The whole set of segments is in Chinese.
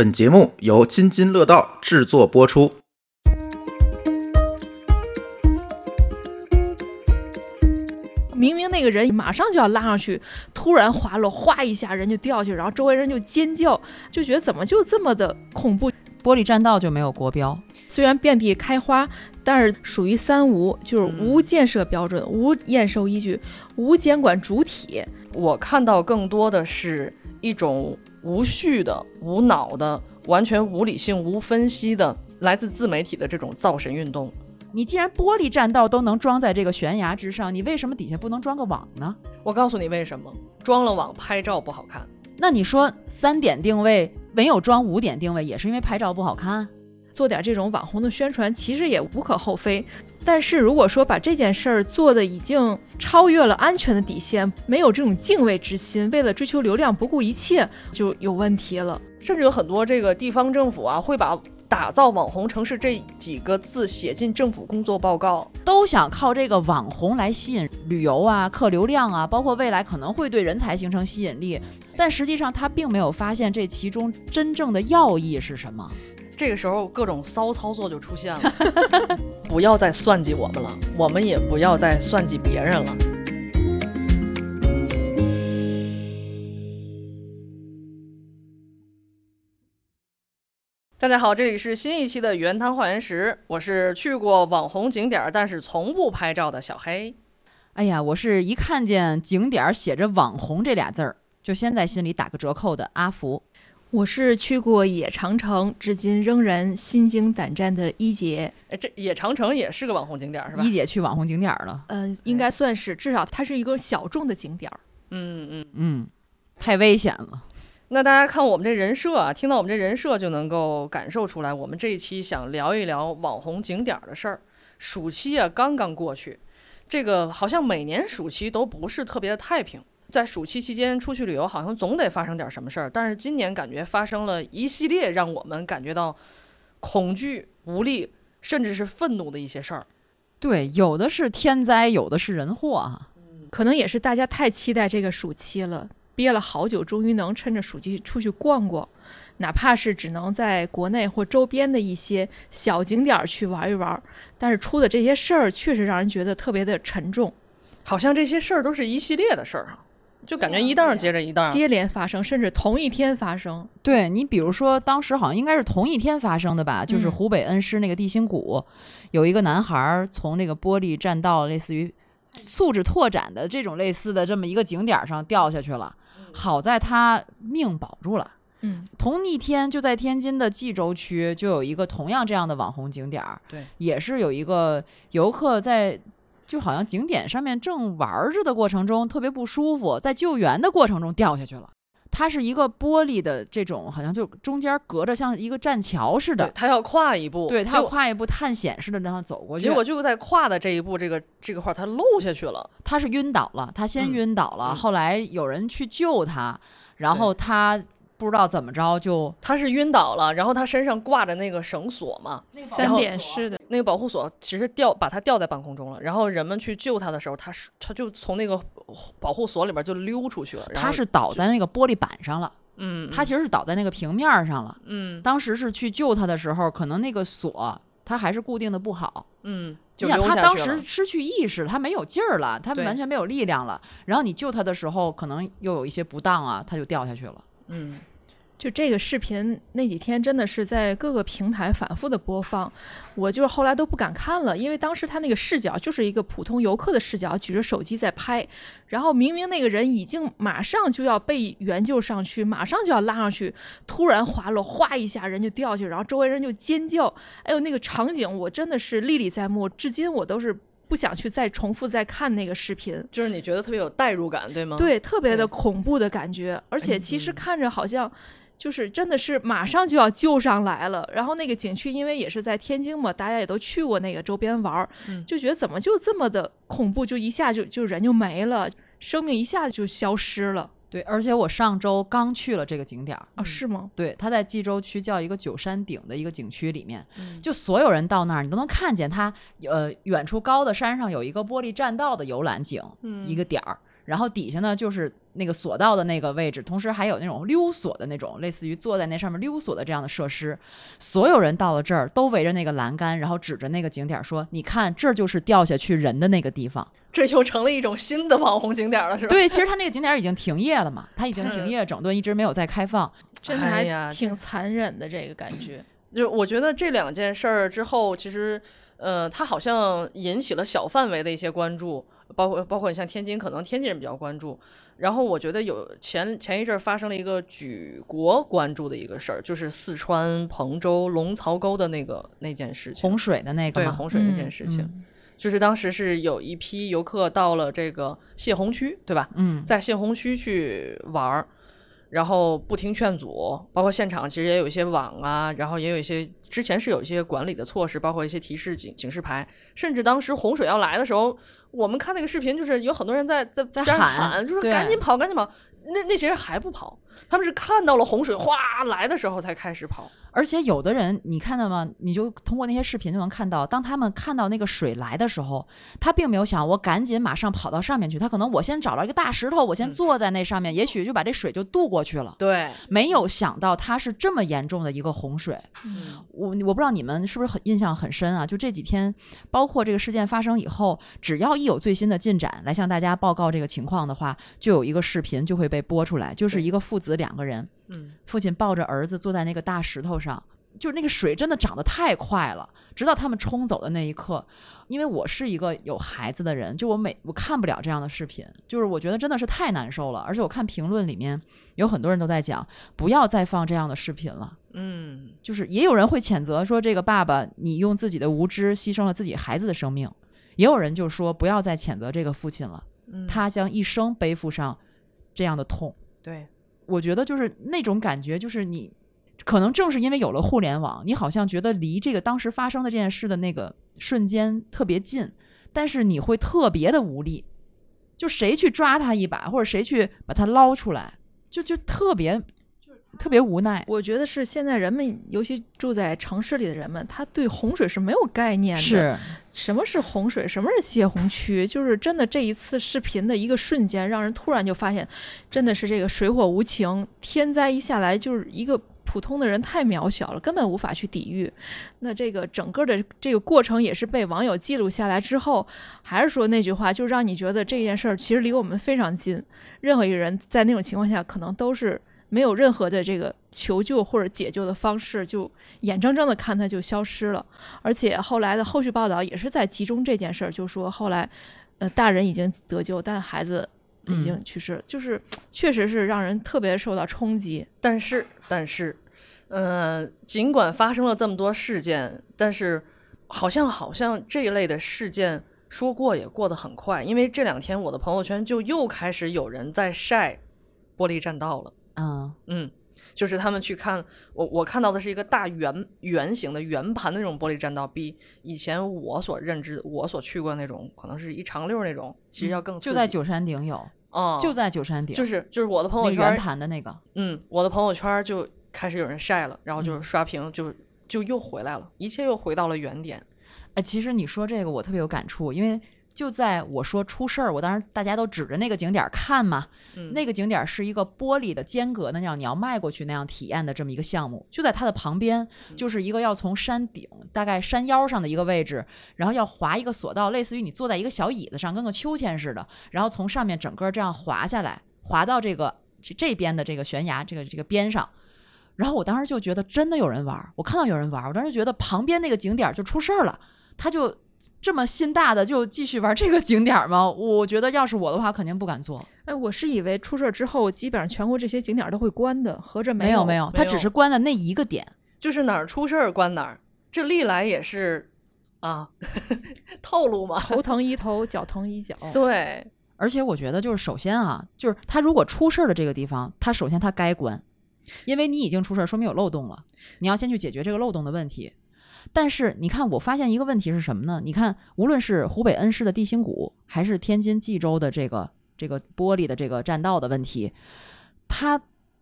本节目由津津乐道制作播出。明明那个人马上就要拉上去，突然滑落，哗一下人就掉下去，然后周围人就尖叫，就觉得怎么就这么的恐怖？玻璃栈道就没有国标，虽然遍地开花，但是属于三无，就是无建设标准、无验收依据、无监管主体。我看到更多的是一种无序的、无脑的、完全无理性、无分析的，来自自媒体的这种造神运动。你既然玻璃栈道都能装在这个悬崖之上，你为什么底下不能装个网呢？我告诉你为什么，装了网拍照不好看。那你说三点定位没有装五点定位，也是因为拍照不好看？做点这种网红的宣传，其实也无可厚非。但是如果说把这件事儿做的已经超越了安全的底线，没有这种敬畏之心，为了追求流量不顾一切，就有问题了。甚至有很多这个地方政府啊，会把。打造网红城市这几个字写进政府工作报告，都想靠这个网红来吸引旅游啊、客流量啊，包括未来可能会对人才形成吸引力。但实际上他并没有发现这其中真正的要义是什么。这个时候各种骚操作就出现了，不要再算计我们了，我们也不要再算计别人了。大家好，这里是新一期的原汤化原石，我是去过网红景点但是从不拍照的小黑。哎呀，我是一看见景点写着“网红”这俩字儿，就先在心里打个折扣的阿福。我是去过野长城，至今仍然心惊胆战的一姐。哎，这野长城也是个网红景点是吧？一姐去网红景点了，嗯，应该算是，至少它是一个小众的景点。嗯嗯嗯，太危险了。那大家看我们这人设啊，听到我们这人设就能够感受出来，我们这一期想聊一聊网红景点的事儿。暑期啊刚刚过去，这个好像每年暑期都不是特别的太平，在暑期期间出去旅游好像总得发生点什么事儿。但是今年感觉发生了一系列让我们感觉到恐惧、无力，甚至是愤怒的一些事儿。对，有的是天灾，有的是人祸啊。可能也是大家太期待这个暑期了。憋了好久，终于能趁着暑期出去逛逛，哪怕是只能在国内或周边的一些小景点去玩一玩。但是出的这些事儿，确实让人觉得特别的沉重，好像这些事儿都是一系列的事儿哈，就感觉一档接着一档，接连发生，甚至同一天发生。对你，比如说当时好像应该是同一天发生的吧，就是湖北恩施那个地心谷，有一个男孩从那个玻璃栈道，类似于素质拓展的这种类似的这么一个景点上掉下去了。好在他命保住了。嗯，同一天就在天津的蓟州区就有一个同样这样的网红景点儿，对，也是有一个游客在，就好像景点上面正玩着的过程中特别不舒服，在救援的过程中掉下去了。它是一个玻璃的这种，好像就中间隔着像一个栈桥似的。他要跨一步，对他要跨一步探险似的这样走过去。结果就在跨的这一步，这个这个块他漏下去了。他是晕倒了，他先晕倒了，后来有人去救他，然后他不知道怎么着就他是晕倒了，然后他身上挂着那个绳索嘛，三点式的那个保护锁，其实吊把他吊在半空中了。然后人们去救他的时候，他是他就从那个。保护锁里边就溜出去了，他是倒在那个玻璃板上了，嗯，他其实是倒在那个平面上了，嗯，当时是去救他的时候，可能那个锁他还是固定的不好，嗯，你想他当时失去意识，他没有劲儿了，他完全没有力量了，然后你救他的时候，可能又有一些不当啊，他就掉下去了，嗯。就这个视频那几天真的是在各个平台反复的播放，我就是后来都不敢看了，因为当时他那个视角就是一个普通游客的视角，举着手机在拍，然后明明那个人已经马上就要被援救上去，马上就要拉上去，突然滑落，哗一下人就掉下去，然后周围人就尖叫，哎呦那个场景我真的是历历在目，至今我都是不想去再重复再看那个视频，就是你觉得特别有代入感，对吗？对，特别的恐怖的感觉，而且其实看着好像。就是真的是马上就要救上来了，然后那个景区因为也是在天津嘛，大家也都去过那个周边玩儿，就觉得怎么就这么的恐怖，就一下就就人就没了，生命一下子就消失了。对，而且我上周刚去了这个景点儿啊，是吗？对，它在蓟州区叫一个九山顶的一个景区里面，就所有人到那儿，你都能看见它，呃，远处高的山上有一个玻璃栈道的游览景，一个点儿，然后底下呢就是那个索道的那个位置，同时还有那种溜索的那种，类似于坐在那上面溜索的这样的设施。所有人到了这儿，都围着那个栏杆，然后指着那个景点说：“你看，这就是掉下去人的那个地方。这又成了一种新的网红景点了，是”吧？对，其实它那个景点已经停业了嘛，它已经停业整顿，一直没有再开放。真的哎呀还挺残忍的这个感觉。就我觉得这两件事儿之后，其实，呃，它好像引起了小范围的一些关注，包括包括你像天津，可能天津人比较关注。然后我觉得有前前一阵儿发生了一个举国关注的一个事儿，就是四川彭州龙槽沟的那个那件事情。洪水的那个对洪水那件事情，嗯就是当时是有一批游客到了这个泄洪区，对吧？嗯，在泄洪区去玩儿，然后不听劝阻，包括现场其实也有一些网啊，然后也有一些之前是有一些管理的措施，包括一些提示警警示牌，甚至当时洪水要来的时候，我们看那个视频，就是有很多人在在在喊，就是赶紧跑，赶紧跑。那那些人还不跑，他们是看到了洪水哗来的时候才开始跑。而且有的人，你看到吗？你就通过那些视频就能看到，当他们看到那个水来的时候，他并没有想我赶紧马上跑到上面去，他可能我先找到一个大石头，我先嗯坐在那上面，也许就把这水就渡过去了。对，没有想到它是这么严重的一个洪水，嗯我我不知道你们是不是很印象很深啊？就这几天，包括这个事件发生以后，只要一有最新的进展来向大家报告这个情况的话，就有一个视频就会被播出来，就是一个父子两个人，嗯父亲抱着儿子坐在那个大石头上，就是那个水真的涨得太快了，直到他们冲走的那一刻。因为我是一个有孩子的人，就我每我看不了这样的视频，就是我觉得真的是太难受了。而且我看评论里面有很多人都在讲，不要再放这样的视频了。嗯，就是也有人会谴责说，这个爸爸你用自己的无知牺牲了自己孩子的生命，也有人就说不要再谴责这个父亲了，嗯他将一生背负上这样的痛。对，我觉得就是那种感觉，就是你可能正是因为有了互联网，你好像觉得离这个当时发生的这件事的那个瞬间特别近，但是你会特别的无力，就谁去抓他一把，或者谁去把他捞出来，就就特别特别无奈。我觉得是现在人们，尤其住在城市里的人们，他对洪水是没有概念的。是，什么是洪水，什么是泄洪区？就是真的这一次视频的一个瞬间，让人突然就发现，真的是这个水火无情，天灾一下来就是一个。普通的人太渺小了，根本无法去抵御。那这个整个的这个过程也是被网友记录下来之后，还是说那句话，就让你觉得这件事儿其实离我们非常近。任何一个人在那种情况下，可能都是没有任何的这个求救或者解救的方式，就眼睁睁的看它就消失了。而且后来的后续报道也是在集中这件事儿，就说后来，呃，大人已经得救，但孩子已经去世，就是确实是让人特别受到冲击。但是，但是，呃，尽管发生了这么多事件，但是好像好像这一类的事件说过也过得很快，因为这两天我的朋友圈就又开始有人在晒玻璃栈道了。嗯嗯，就是他们去看我，我看到的是一个大圆圆形的圆盘的那种玻璃栈道，比以前我所认知、我所去过那种，可能是一长溜儿那种，其实要更就在九山顶有，啊、就在九山顶，就是就是我的朋友圈圆圈，盘的那个。嗯，我的朋友圈就开始有人晒了，然后嗯就刷屏，就就又回来了，一切又回到了原点。哎，其实你说这个我特别有感触，因为就在我说出事儿，我当时大家都指着那个景点儿看嘛，嗯那个景点儿是一个玻璃的间隔的那样，你要迈过去那样体验的这么一个项目，就在它的旁边，就是一个要从山顶大概山腰上的一个位置，然后要滑一个索道，类似于你坐在一个小椅子上，跟个秋千似的，然后从上面整个这样滑下来，滑到这个这这边的这个悬崖这个这个边上。然后我当时就觉得真的有人玩儿，我看到有人玩儿，我当时觉得旁边那个景点儿就出事儿了，他就这么心大的就继续玩这个景点儿吗？我觉得要是我的话，肯定不敢做。哎，我是以为出事儿之后，基本上全国这些景点儿都会关的，合着没有没没有，它只是关了那一个点。就是哪儿出事儿关哪儿，这历来也是啊，套路嘛。头疼医头，脚疼医脚。对，而且我觉得，就是首先啊，就是他如果出事儿的这个地方，他首先他该关，因为你已经出事儿，说明有漏洞了，你要先去解决这个漏洞的问题。但是你看，我发现一个问题是什么呢？你看，无论是湖北恩施的地心谷，还是天津蓟州的这个这个玻璃的这个栈道的问题，它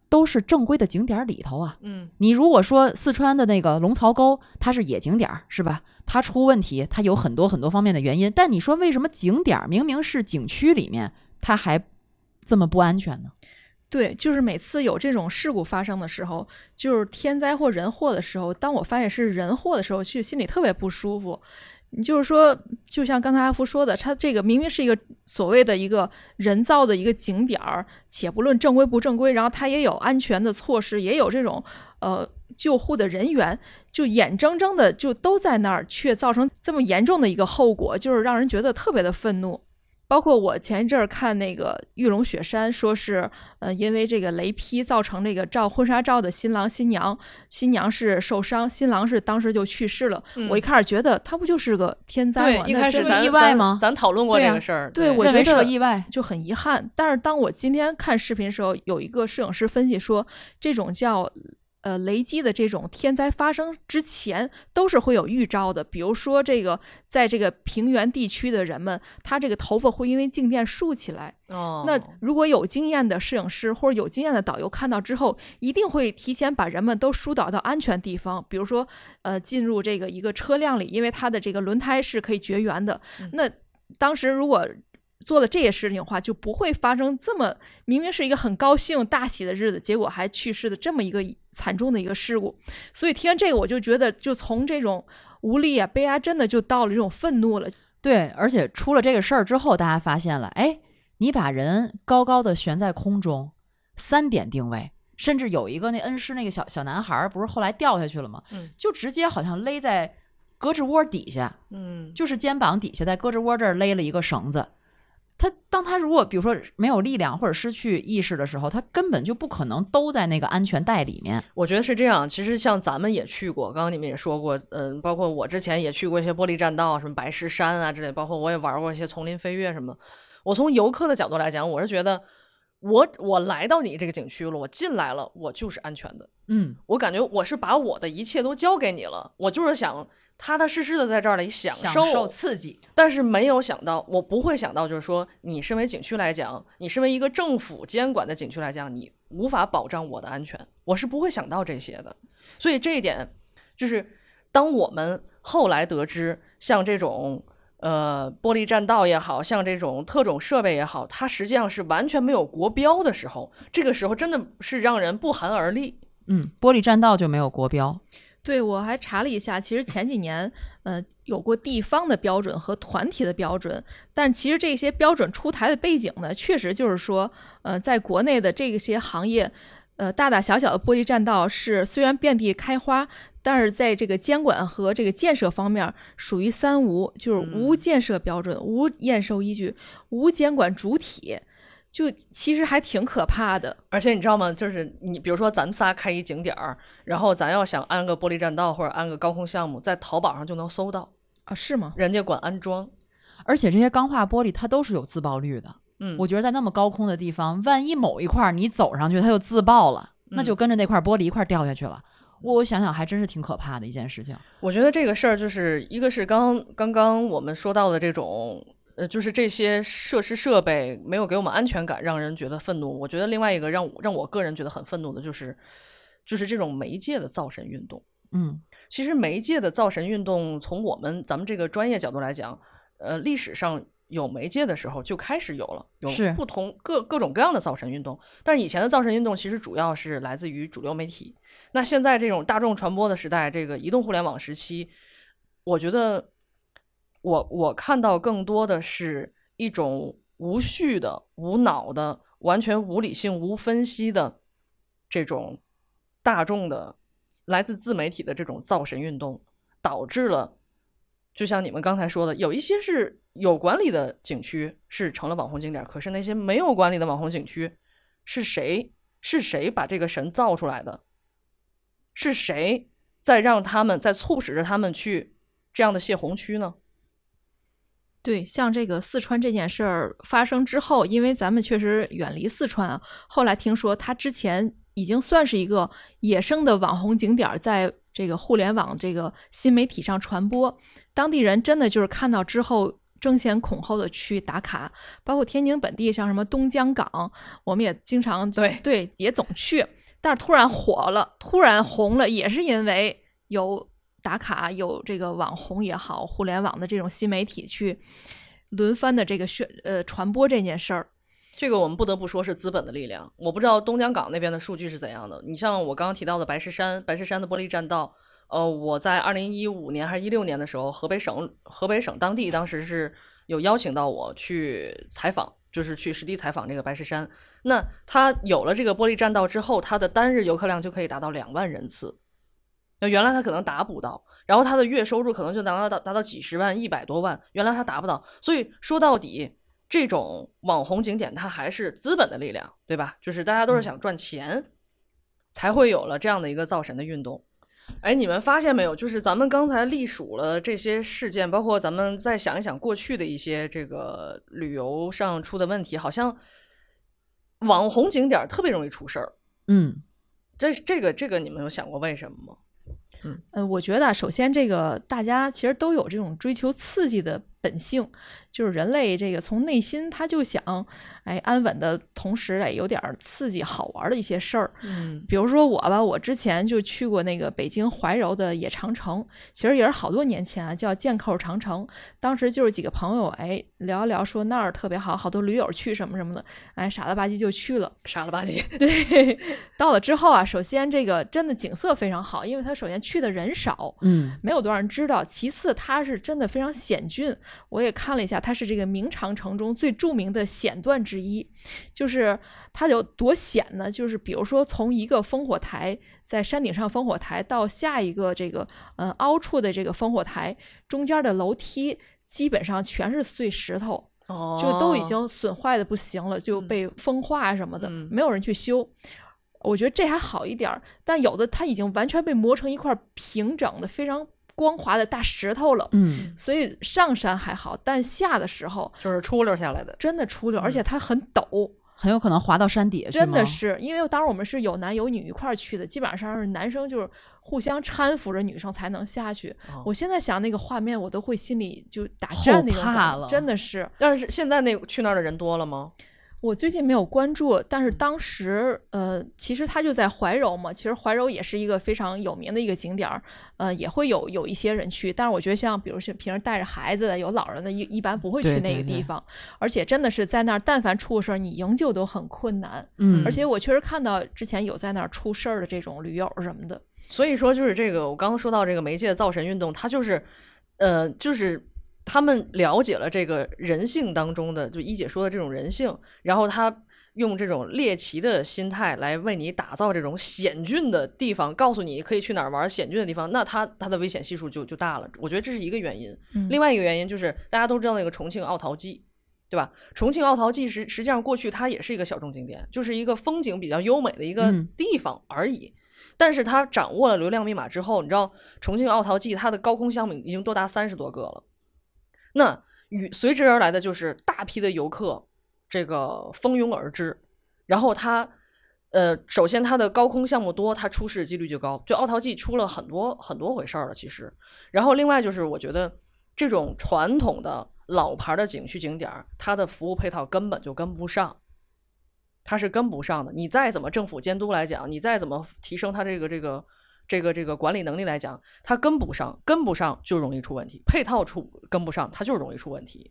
都是正规的景点儿里头啊。嗯你如果说四川的那个龙槽沟，它是野景点儿，是吧？它出问题，它有很多很多方面的原因。但你说为什么景点儿明明是景区里面，它还这么不安全呢？对，就是每次有这种事故发生的时候，就是天灾或人祸的时候，当我发现是人祸的时候，去心里特别不舒服。你就是说，就像刚才阿福说的，他这个明明是一个所谓的一个人造的一个景点儿，且不论正规不正规，然后他也有安全的措施，也有这种呃救护的人员，就眼睁睁的就都在那儿，却造成这么严重的一个后果，就是让人觉得特别的愤怒。包括我前一阵儿看那个《玉龙雪山》，说是呃因为这个雷劈造成这个照婚纱照的新郎新娘，新娘是受伤，新郎是当时就去世了。嗯我一开始觉得他不就是个天灾吗？，对一开始咱意外吗咱咱讨论过这个事儿，对我觉得意外。就很遗憾。但是当我今天看视频的时候，有一个摄影师分析说，这种叫呃雷击的这种天灾发生之前，都是会有预兆的。比如说，这个在这个平原地区的人们，他这个头发会因为静电竖起来。哦，那如果有经验的摄影师或者有经验的导游看到之后，一定会提前把人们都疏导到安全地方，比如说，呃，进入这个一个车辆里，因为它的这个轮胎是可以绝缘的。嗯那当时如果做了这些事情的话，就不会发生这么明明是一个很高兴大喜的日子，结果还去世的这么一个惨重的一个事故。所以听完这个，我就觉得，就从这种无力啊、悲哀，真的就到了这种愤怒了。对，而且出了这个事儿之后，大家发现了，哎，你把人高高的悬在空中，三点定位，甚至有一个那恩师那个小小男孩儿，不是后来掉下去了吗？嗯就直接好像勒在胳肢窝底下，嗯，就是肩膀底下，在胳肢窝这儿勒了一个绳子。他当他如果比如说没有力量或者失去意识的时候，他根本就不可能都在那个安全带里面。我觉得是这样。其实像咱们也去过，刚刚你们也说过，嗯，包括我之前也去过一些玻璃栈道，什么白石山啊之类，包括我也玩过一些丛林飞跃什么。我从游客的角度来讲，我是觉得我我来到你这个景区了，我进来了，我就是安全的。嗯，我感觉我是把我的一切都交给你了，我就是想踏踏实实的在这儿里享受刺激。但是没有想到，我不会想到，就是说，你身为景区来讲，你身为一个政府监管的景区来讲，你无法保障我的安全，我是不会想到这些的。所以这一点，就是当我们后来得知，像这种呃玻璃栈道也好像这种特种设备也好，它实际上是完全没有国标的时候，这个时候真的是让人不寒而栗。嗯，玻璃栈道就没有国标。对，我还查了一下，其实前几年，呃，有过地方的标准和团体的标准，但其实这些标准出台的背景呢，确实就是说，呃，在国内的这些行业，呃，大大小小的玻璃栈道是虽然遍地开花，但是在这个监管和这个建设方面属于三无，就是无建设标准、无验收依据、无监管主体，就其实还挺可怕的。而且你知道吗？就是你比如说咱们仨开一景点儿，然后咱要想安个玻璃栈道或者安个高空项目，在淘宝上就能搜到，啊，是吗？人家管安装。而且这些钢化玻璃它都是有自爆率的。嗯，我觉得在那么高空的地方，万一某一块儿你走上去，它就自爆了，那就跟着那块玻璃一块儿掉下去了。我想想，还真是挺可怕的一件事情。我觉得这个事儿就是一个是刚刚刚我们说到的这种，呃，就是这些设施设备没有给我们安全感，让人觉得愤怒。我觉得另外一个让我让我个人觉得很愤怒的就是，就是这种媒介的造神运动。嗯其实媒介的造神运动，从我们咱们这个专业角度来讲，呃，历史上有媒介的时候就开始有了，有不同各各种各样的造神运动。但是以前的造神运动其实主要是来自于主流媒体。那现在这种大众传播的时代，这个移动互联网时期，我觉得我我看到更多的是一种无序的、无脑的、完全无理性、无分析的这种大众的来自自媒体的这种造神运动，导致了，就像你们刚才说的，有一些是有管理的景区是成了网红景点，可是那些没有管理的网红景区，是谁是谁把这个神造出来的？是谁在让他们在促使着他们去这样的泄洪区呢？对，像这个四川这件事儿发生之后，因为咱们确实远离四川啊，后来听说它之前已经算是一个野生的网红景点，在这个互联网这个新媒体上传播，当地人真的就是看到之后争先恐后的去打卡，包括天津本地像什么东江港，我们也经常对对也总去，但是突然火了，突然红了，也是因为有打卡，有这个网红也好，互联网的这种新媒体去轮番的这个宣呃传播这件事儿。这个我们不得不说是资本的力量。我不知道东江港那边的数据是怎样的。你像我刚刚提到的白石山，白石山的玻璃栈道，呃，我在二零一五年还是一六年的时候，河北省河北省当地当时是有邀请到我去采访，就是去实地采访这个白石山。那它有了这个玻璃栈道之后，它的单日游客量就可以达到两万人次。那原来他可能达不到，然后他的月收入可能就达到达到几十万、一百多万，原来他达不到。所以说到底，这种网红景点它还是资本的力量，对吧？就是大家都是想赚钱，才会有了这样的一个造神的运动。哎，你们发现没有？就是咱们刚才历数了这些事件，包括咱们再想一想过去的一些这个旅游上出的问题，好像网红景点特别容易出事儿。嗯，这这个这个，你们有想过为什么吗？呃，我觉得首先这个大家其实都有这种追求刺激的本性，就是人类这个从内心他就想，哎，安稳的同时哎有点刺激好玩的一些事儿。嗯比如说我吧，我之前就去过那个北京怀柔的野长城，其实也是好多年前啊，叫箭扣长城。当时就是几个朋友，哎，聊一聊说那儿特别好，好多驴友去什么什么的，哎，傻了吧唧就去了。傻了吧唧。对，到了之后啊，首先这个真的景色非常好，因为它首先去的人少，嗯，没有多少人知道。其次，它是真的非常险峻，我也看了一下，它是这个明长城中最著名的险段之一。就是它有多险呢？就是比如说从一个烽火台在山顶上烽火台到下一个这个呃凹处的这个烽火台中间的楼梯，基本上全是碎石头。哦就都已经损坏的不行了，就被风化什么的，嗯没有人去修。我觉得这还好一点儿，但有的它已经完全被磨成一块平整的、非常光滑的大石头了。嗯，所以上山还好，但下的时候就是出溜下来的。真的出溜，嗯而且它很陡，很有可能滑到山底下去真的是。因为当时我们是有男有女一块儿去的，基本上是男生就是互相搀扶着女生才能下去。哦我现在想那个画面，我都会心里就打颤那种真的是。但是现在那去那儿的人多了吗？我最近没有关注，但是当时呃，其实它就在怀柔嘛，其实怀柔也是一个非常有名的一个景点儿，呃，也会有有一些人去，但是我觉得像比如是平时带着孩子的、有老人的，一一般不会去那对对对个地方，而且真的是在那儿，但凡出个事儿，你营救都很困难。嗯，而且我确实看到之前有在那儿出事儿的这种驴友什么的，所以说，就是这个我刚刚说到这个媒介造神运动，它就是，呃，就是他们了解了这个人性当中的，就一姐说的这种人性，然后他用这种猎奇的心态来为你打造这种险峻的地方，告诉你可以去哪儿玩险峻的地方，那他他的危险系数就就大了。我觉得这是一个原因。嗯另外一个原因就是大家都知道那个重庆奥陶纪，对吧？重庆奥陶纪实实际上过去它也是一个小众景点，就是一个风景比较优美的一个嗯地方而已。但是它掌握了流量密码之后，你知道重庆奥陶纪它的高空项目已经多达三十多个了，那与随之而来的就是大批的游客，这个蜂拥而至，然后它。呃，首先它的高空项目多，它出事几率就高。就奥陶纪出了很多很多回事儿了，其实。然后另外就是，我觉得这种传统的老牌的景区景点儿，它的服务配套根本就跟不上，它是跟不上的。你再怎么政府监督来讲，你再怎么提升它这个这个这个这个管理能力来讲，它跟不上，跟不上就容易出问题。配套出跟不上，它就容易出问题。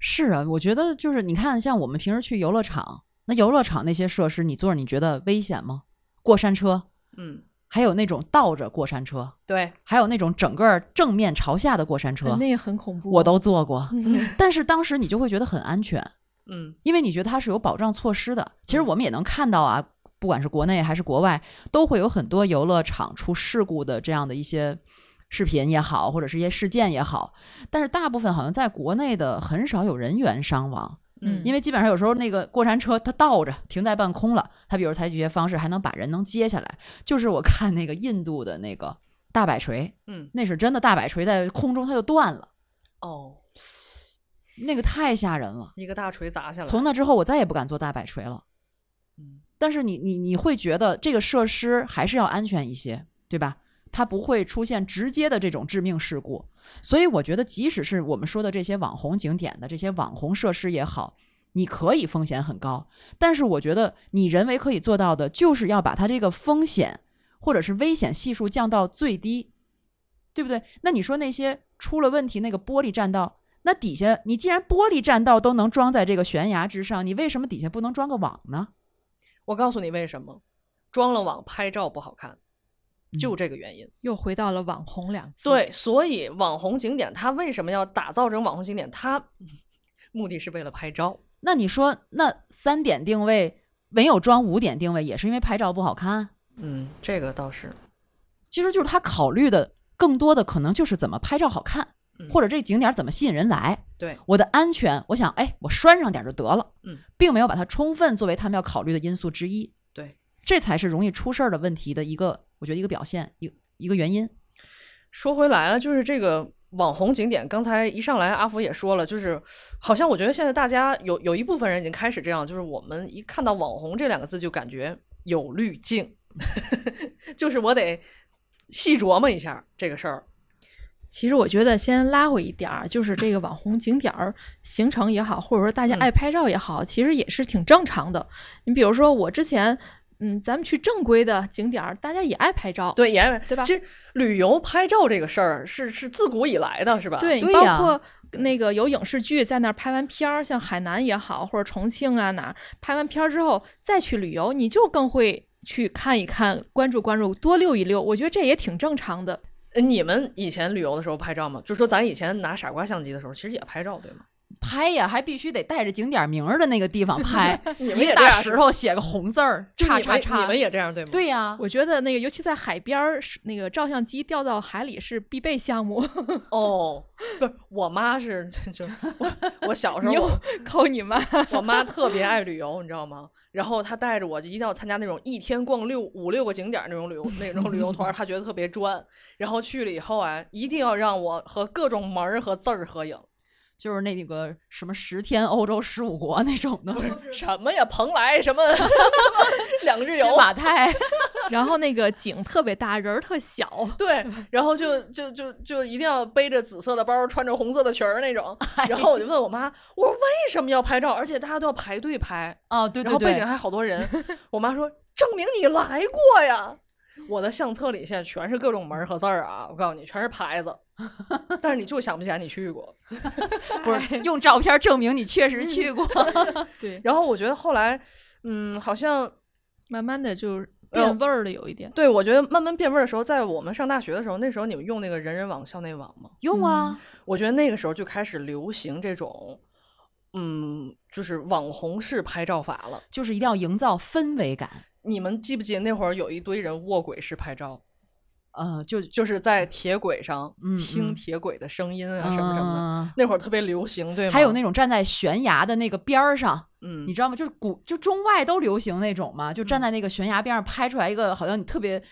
是啊，我觉得就是你看，像我们平时去游乐场，那游乐场那些设施，你坐着你觉得危险吗？过山车，嗯，还有那种倒着过山车，对，还有那种整个正面朝下的过山车，那也很恐怖。我都坐过。嗯 但是当时你就会觉得很安全，嗯因为你觉得它是有保障措施的。其实嗯我们也能看到啊，不管是国内还是国外，都会有很多游乐场出事故的这样的一些视频也好，或者是一些事件也好。但是大部分好像在国内的很少有人员伤亡，嗯因为基本上有时候那个过山车它倒着停在半空了，它比如采取一些方式还能把人能接下来。就是我看那个印度的那个大摆锤，嗯，那是真的大摆锤在空中它就断了，哦，那个太吓人了。一个大锤砸下来，从那之后，我再也不敢做大摆锤了。但是你你你会觉得这个设施还是要安全一些，对吧？它不会出现直接的这种致命事故。所以我觉得，即使是我们说的这些网红景点的这些网红设施也好，你可以风险很高，但是我觉得你人为可以做到的，就是要把它这个风险或者是危险系数降到最低，对不对？那你说那些出了问题那个玻璃栈道，那底下你既然玻璃栈道都能装在这个悬崖之上，你为什么底下不能装个网呢？我告诉你为什么，装了网拍照不好看，嗯就这个原因。又回到了网红两字。，对，所以网红景点它为什么要打造成网红景点？它 目的是为了拍照。那你说，那三点定位没有装五点定位，也是因为拍照不好看？嗯，这个倒是。其实就是他考虑的更多的可能就是怎么拍照好看，嗯或者这景点怎么吸引人来。对，我的安全，我想，哎，我拴上点就得了，嗯，并没有把它充分作为他们要考虑的因素之一。对，这才是容易出事儿的问题的一个，我觉得一个表现，一个一个原因。说回来了，就是这个网红景点，刚才一上来阿福也说了，就是好像我觉得现在大家有有一部分人已经开始这样，就是我们一看到网红这两个字就感觉有滤镜，就是我得细琢磨一下这个事儿。其实我觉得先拉回一点儿，就是这个网红景点儿行程也好，或者说大家嗯爱拍照也好，其实也是挺正常的。你比如说我之前，嗯，咱们去正规的景点儿，大家也爱拍照，对，也爱对吧其实旅游拍照这个事儿是是自古以来的，是吧？对，对呀包括那个有影视剧在那儿拍完片儿，像海南也好，或者重庆啊哪儿拍完片儿之后再去旅游，你就更会去看一看、关注关注、多溜一溜。我觉得这也挺正常的。呃你们以前旅游的时候拍照吗？就说咱以前拿傻瓜相机的时候，其实也拍照，对吗？拍呀，还必须得带着景点名儿的那个地方拍，你们一个大石头写个红字儿，叉叉叉。你们也这样对吗？对呀，我觉得那个，尤其在海边儿，是那个照相机掉到海里是必备项目。哦，不是，我妈是 就我我小时候你又我扣你妈！我妈特别爱旅游，你知道吗？然后他带着我就一定要参加那种一天逛六五六个景点那种旅游那种旅游团 他，觉得特别专。然后去了以后啊，一定要让我和各种门儿和字儿合影。就是那个什么十天欧洲十五国那种的，什么呀，蓬莱什么 两日新游，马泰。然后那个景特别大，人儿特小。对，然后就就就就一定要背着紫色的包，穿着红色的裙儿那种。然后我就问我妈，我说为什么要拍照？而且大家都要排队拍，哦，对对对然后背景，还好多人。我妈说，证明你来过呀。我的相册里现在全是各种门儿和字儿啊，我告诉你，全是牌子。但是你就想不起来你去过。不是用照片证明你确实去过。对，然后我觉得后来，嗯，好像慢慢的就呃变味儿了，有一点。对我觉得慢慢变味儿的时候，在我们上大学的时候，那时候你们用那个人人网、校内网吗？用啊，我觉得那个时候就开始流行这种，嗯，就是网红式拍照法了。就是一定要营造氛围感。你们记不记得那会儿有一堆人卧轨式拍照，呃，就就是在铁轨上嗯听嗯铁轨的声音啊，什么什么的，嗯那会儿特别流行，对吗？还有那种站在悬崖的那个边儿上，嗯你，知道吗？就是古就中外都流行那种嘛，就站在那个悬崖边上拍出来一个好像你特别，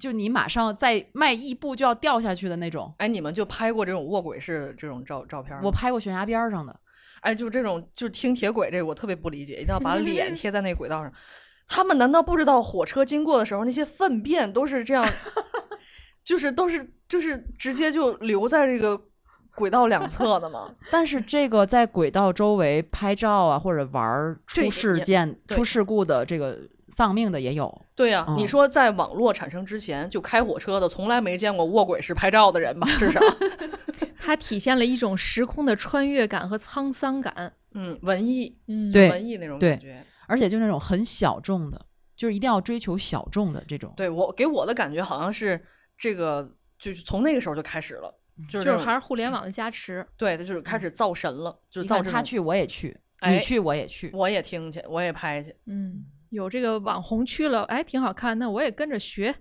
就你马上再迈一步就要掉下去的那种。哎，你们就拍过这种卧轨式这种照照片吗？我拍过悬崖边儿上的，哎，就这种就听铁轨这个，我特别不理解，一定要把脸 贴在那个轨道上。他们难道不知道火车经过的时候那些粪便都是这样，就是都是就是直接就留在这个轨道两侧的嘛？但是这个在轨道周围拍照啊，或者玩儿出事件、出事故的这个丧命的也有。对呀、嗯你说在网络产生之前就开火车的，从来没见过卧轨式拍照的人吧？至少，它体现了一种时空的穿越感和沧桑感。嗯，文艺，嗯，对文艺那种感觉。而且就那种很小众的，就是一定要追求小众的这种。对我给我的感觉好像是这个，就是从那个时候就开始了，就是就是还是互联网的加持。对，就是开始造神了，就是造他去我也去，哎你去我也去。我也听去，我也拍去，嗯，有这个网红去了，哎，挺好看，那我也跟着学。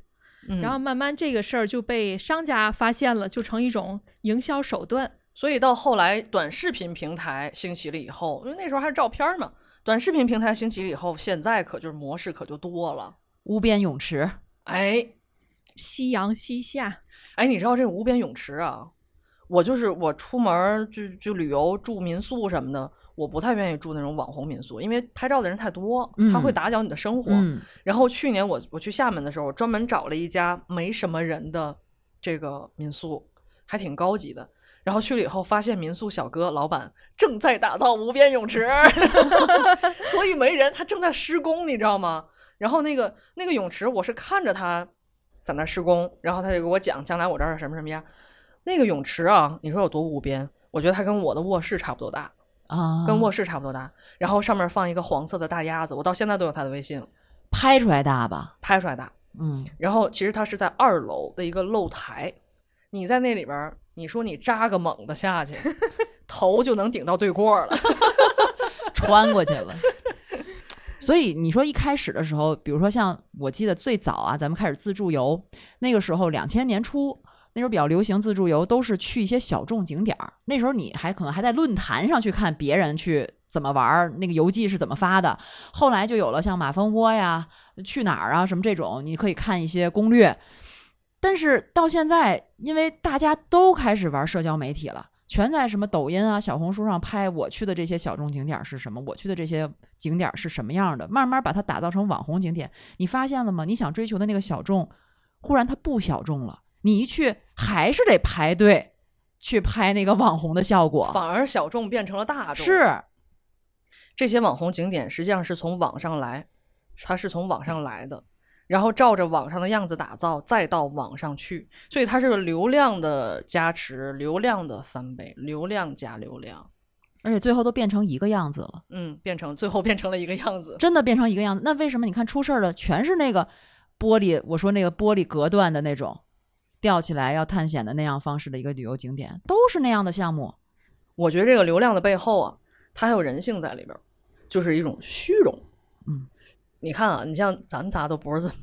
嗯然后慢慢这个事儿就被商家发现了，就成一种营销手段。所以到后来短视频平台兴起了以后，因为那时候还是照片嘛，短视频平台兴起了以后，现在可就是模式可就多了。无边泳池，哎夕阳西下，哎，你知道这个无边泳池啊？我就是我出门儿就就旅游住民宿什么的，我不太愿意住那种网红民宿，因为拍照的人太多，他会嗯打搅你的生活。嗯，然后去年我我去厦门的时候，专门找了一家没什么人的这个民宿，还挺高级的。然后去了以后，发现民宿小哥老板正在打造无边泳池，所以没人，他正在施工，你知道吗？然后那个那个泳池，我是看着他在那施工，然后他就给我讲将来我这儿是什么什么样。那个泳池啊，你说有多无边？我觉得它跟我的卧室差不多大，啊，跟卧室差不多大。然后上面放一个黄色的大鸭子，我到现在都有他的微信，拍出来大吧？拍出来大。嗯，然后其实它是在二楼的一个露台，你在那里边儿，你说你扎个猛的下去，头就能顶到对过儿了。穿过去了。所以你说一开始的时候，比如说像我记得最早啊，咱们开始自助游，那个时候两千年初，那时候比较流行自助游，都是去一些小众景点儿。那时候你还可能还在论坛上去看别人去怎么玩儿，那个游记是怎么发的。后来就有了像马蜂窝呀、去哪儿啊什么这种，你可以看一些攻略。但是到现在，因为大家都开始玩社交媒体了。全在什么抖音啊、小红书上拍我去的这些小众景点是什么，我去的这些景点是什么样的，慢慢把它打造成网红景点。你发现了吗？你想追求的那个小众，忽然它不小众了，你一去还是得排队去拍那个网红的效果。反而小众变成了大众。是，这些网红景点实际上是从网上来，它是从网上来的，然后照着网上的样子打造，再到网上去，所以它是个流量的加持，流量的翻倍，流量加流量，而且最后都变成一个样子了，嗯，变成最后变成了一个样子。真的变成一个样子。那为什么你看出事儿的全是那个玻璃？我说那个玻璃隔断的那种吊起来要探险的那样方式的一个旅游景点，都是那样的项目。我觉得这个流量的背后啊，它还有人性在里边儿，就是一种虚荣。嗯，你看啊，你像咱仨都不是怎么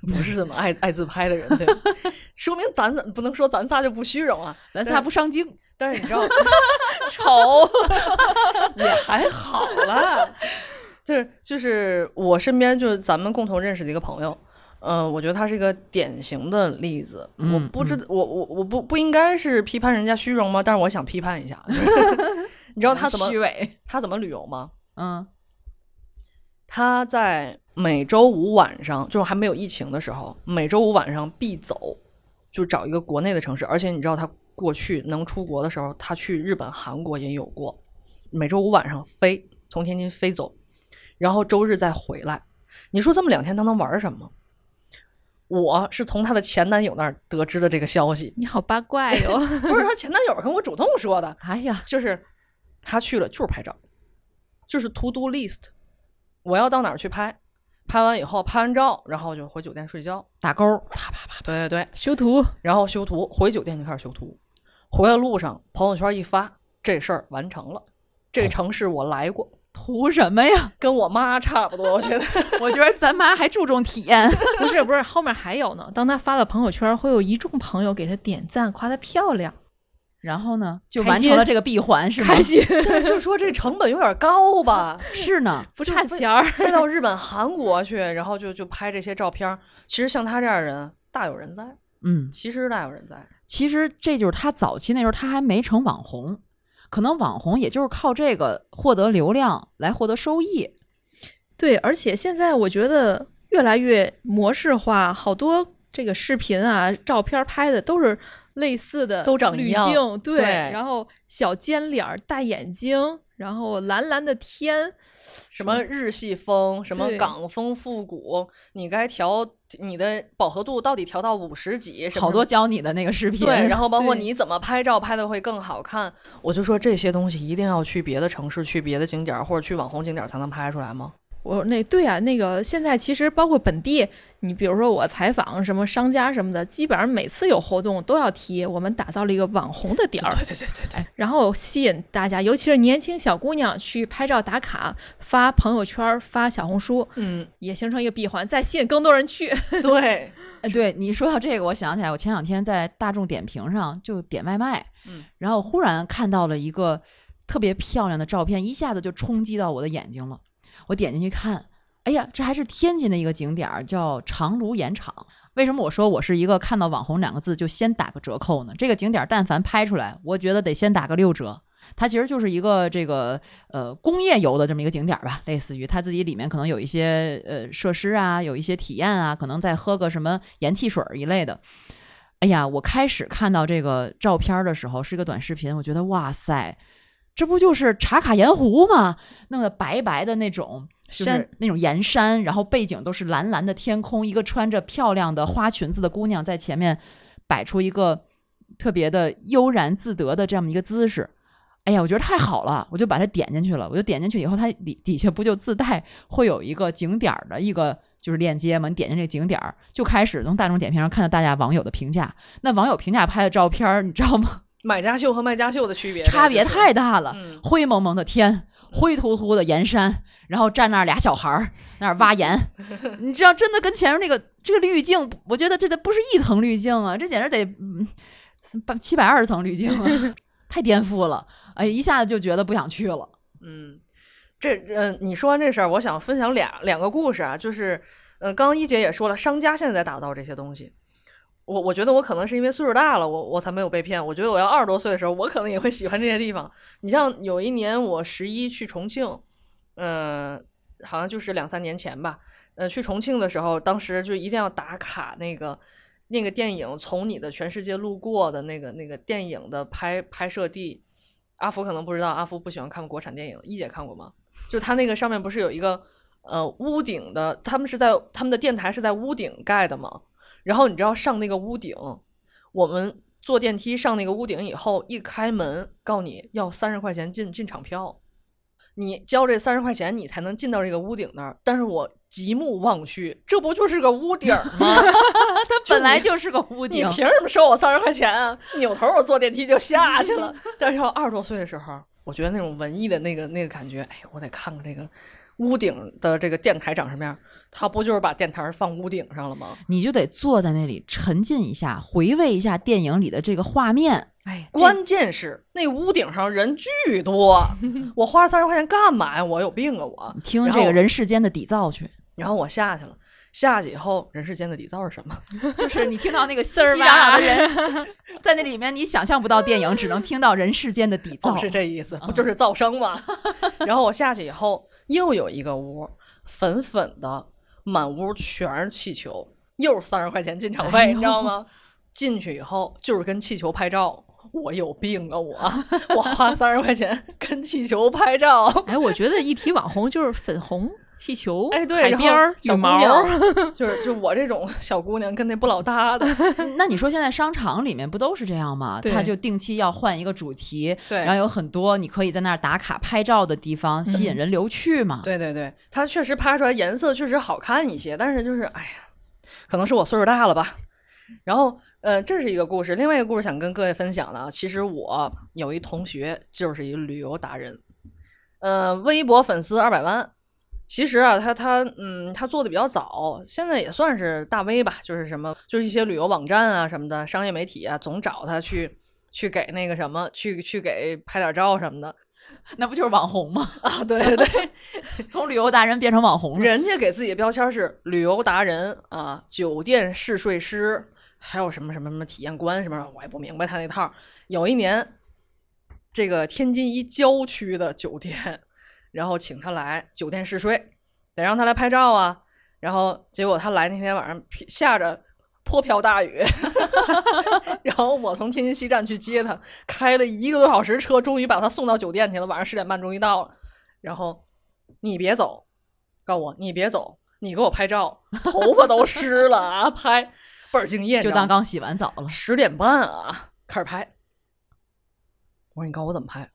不是怎么爱爱自拍的人，对吧，说明咱怎不能说咱仨就不虚荣啊？咱仨不上镜，但是你知道，丑。也还好啦。就是就是我身边就是咱们共同认识的一个朋友，嗯、我觉得他是一个典型的例子。嗯我不知我我我不不应该是批判人家虚荣吗？但是我想批判一下，你知道他怎么虚伪？他怎么旅游吗？嗯他在每周五晚上，就是还没有疫情的时候，每周五晚上必走，就找一个国内的城市。而且你知道，他过去能出国的时候，他去日本、韩国也有过。每周五晚上飞，从天津飞走，然后周日再回来。你说这么两天他能玩什么？我是从她的前男友那儿得知的这个消息，你好八卦哟！不是她前男友跟我主动说的，哎呀，就是他去了就是拍照，就是 to do list，我要到哪儿去拍，拍完以后拍完照，然后就回酒店睡觉。打勾，啪啪啪，对对对，修图，然后修图，回酒店就开始修图。回来路上朋友圈一发，这事儿完成了。这城市我来过，图什么呀？跟我妈差不多，我觉得。我觉得咱妈还注重体验。不是不是，后面还有呢。当他发了朋友圈，会有一众朋友给他点赞，夸他漂亮，然后呢，就完成了这个闭环，是吗？开心，但是就说这成本有点高吧，是呢，不差钱儿。飞到日本、韩国去，然后就就拍这些照片儿。其实像他这样的人大有人在，嗯，其实大有人在。其实这就是他早期那时候他还没成网红，可能网红也就是靠这个获得流量来获得收益。对，而且现在我觉得越来越模式化，好多这个视频啊、照片拍的都是类似的，都长一样，对，对然后小尖脸儿、大眼睛，然后蓝蓝的天，什么日系风，什么港风复古，你该调你的饱和度到底调到五十几？好多教你的那个视频，对，然后包括你怎么拍照拍的会更好看。我就说这些东西一定要去别的城市、去别的景点儿或者去网红景点儿才能拍出来吗？我说那对啊，那个现在其实包括本地，你比如说我采访什么商家什么的，基本上每次有活动都要提，我们打造了一个网红的点儿，对对对对对，哎，然后吸引大家，尤其是年轻小姑娘去拍照打卡、发朋友圈、发小红书，嗯，也形成一个闭环，再吸引更多人去。对，哎，对你说到这个，我想起来，我前两天在大众点评上就点外卖，嗯，然后忽然看到了一个特别漂亮的照片，一下子就冲击到我的眼睛了。我点进去看，哎呀，这还是天津的一个景点儿，叫长芦盐场。为什么我说我是一个看到网红两个字就先打个折扣呢？这个景点儿但凡拍出来，我觉得得先打个六折。它其实就是一个这个呃工业游的这么一个景点儿吧，类似于它自己里面可能有一些呃设施啊，有一些体验啊，可能再喝个什么盐汽水一类的。哎呀，我开始看到这个照片的时候是一个短视频，我觉得哇塞，这不就是茶卡盐湖吗？弄得白白的那种。就是山那种盐山，然后背景都是蓝蓝的天空，一个穿着漂亮的花裙子的姑娘在前面摆出一个特别的悠然自得的这样一个姿势。哎呀，我觉得太好了，我就把它点进去了。我就点进去以后，它底底下不就自带会有一个景点儿的一个就是链接吗？你点进这个景点儿，就开始从大众点评上看到大家网友的评价。那网友评价拍的照片儿，你知道吗？买家秀和卖家秀的区别，差别太大了。嗯灰蒙蒙的天，灰秃秃的盐山，然后站那儿俩小孩儿那儿挖盐，你知道，真的跟前面那个这个滤镜，我觉得这得不是一层滤镜啊，这简直得嗯八七百二十层滤镜啊，太颠覆了！哎，一下子就觉得不想去了。嗯，这呃，你说完这事儿，我想分享俩两个故事啊，就是呃，刚刚一姐也说了，商家现在在打造这些东西。我我觉得我可能是因为岁数大了，我我才没有被骗。我觉得我要二十多岁的时候，我可能也会喜欢这些地方。你像有一年我十一去重庆，嗯、好像就是两三年前吧，呃，去重庆的时候，当时就一定要打卡那个那个电影从你的全世界路过的那个那个电影的拍拍摄地。阿福可能不知道，阿福不喜欢看国产电影，一姐看过吗？就他那个上面不是有一个呃屋顶的，他们是在他们的电台是在屋顶盖的吗？然后你知道上那个屋顶，我们坐电梯上那个屋顶以后，一开门告诉你要三十块钱进进场票，你交这三十块钱，你才能进到这个屋顶那儿。但是我极目望去，这不就是个屋顶儿吗？它本来就是个屋顶，你凭什么收我三十块钱啊？扭头我坐电梯就下 去了。但是要二十多岁的时候，我觉得那种文艺的那个那个感觉，哎，我得看看这个屋顶的这个电台长什么样。他不就是把电台放屋顶上了吗？你就得坐在那里沉浸一下，回味一下电影里的这个画面。哎，关键是那屋顶上人巨多，我花了三十块钱干嘛呀？我有病啊我！听这个人世间的底噪去，然后我下去了，下去以后，人世间的底噪是什么？就是你听到那个 熙儿熙攘攘的人，在那里面你想象不到电影，只能听到人世间的底噪。哦，是这意思，不就是噪声吗？然后我下去以后，又有一个屋，粉粉的，满屋全是气球，又是三十块钱进场费，你知道吗？进去以后就是跟气球拍照，我有病啊我！我花三十块钱跟气球拍照，哎，我觉得一提网红就是粉红气球，哎对，然后海边儿、小姑就是就我这种小姑娘跟那不老搭的，那你说现在商场里面不都是这样吗？对他就定期要换一个主题，对然后有很多你可以在那儿打卡拍照的地方，吸引人流去嘛。对对对，它确实拍出来颜色确实好看一些，但是就是哎呀，可能是我岁数大了吧。然后呃，这是一个故事，另外一个故事想跟各位分享的啊，其实我有一同学就是一旅游达人，呃，微博粉丝二百万。其实啊，他他嗯，他做的比较早，现在也算是大 V 吧，就是什么，就是一些旅游网站啊什么的，商业媒体啊，总找他去去给那个什么，去去给拍点照什么的那不就是网红吗？啊，对对对，从旅游达人变成网红。人家给自己的标签是旅游达人啊，酒店试睡师，还有什么什么什么体验官什么，我也不明白他那套。有一年，这个天津一郊区的酒店，然后请他来酒店试睡，得让他来拍照啊。然后结果他来那天晚上下着泼瓢大雨，然后我从天津西站去接他，开了一个多小时车，终于把他送到酒店去了。晚上十点半终于到了，然后你别走，告诉我你别走，你给我拍照，头发都湿了啊，拍倍儿敬业，就当刚洗完澡了。十点半啊开始拍。我说你告诉我怎么拍，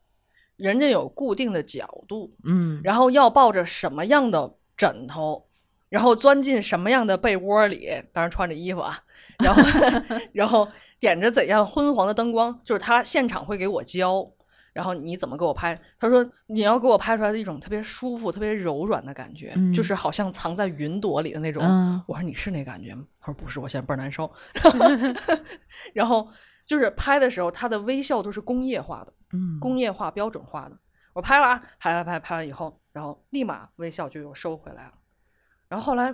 人家有固定的角度，嗯，然后要抱着什么样的枕头，然后钻进什么样的被窝里，当然穿着衣服啊，然后 然后点着怎样昏黄的灯光，就是他现场会给我教，然后你怎么给我拍？他说你要给我拍出来的一种特别舒服、特别柔软的感觉，嗯就是好像藏在云朵里的那种。嗯我说你是那感觉吗？他说不是，我现在倍儿难受。然后就是拍的时候，他的微笑都是工业化的。嗯，工业化、标准化的。我拍了啊，拍拍拍拍完以后，然后立马微笑就又收回来了。然后后来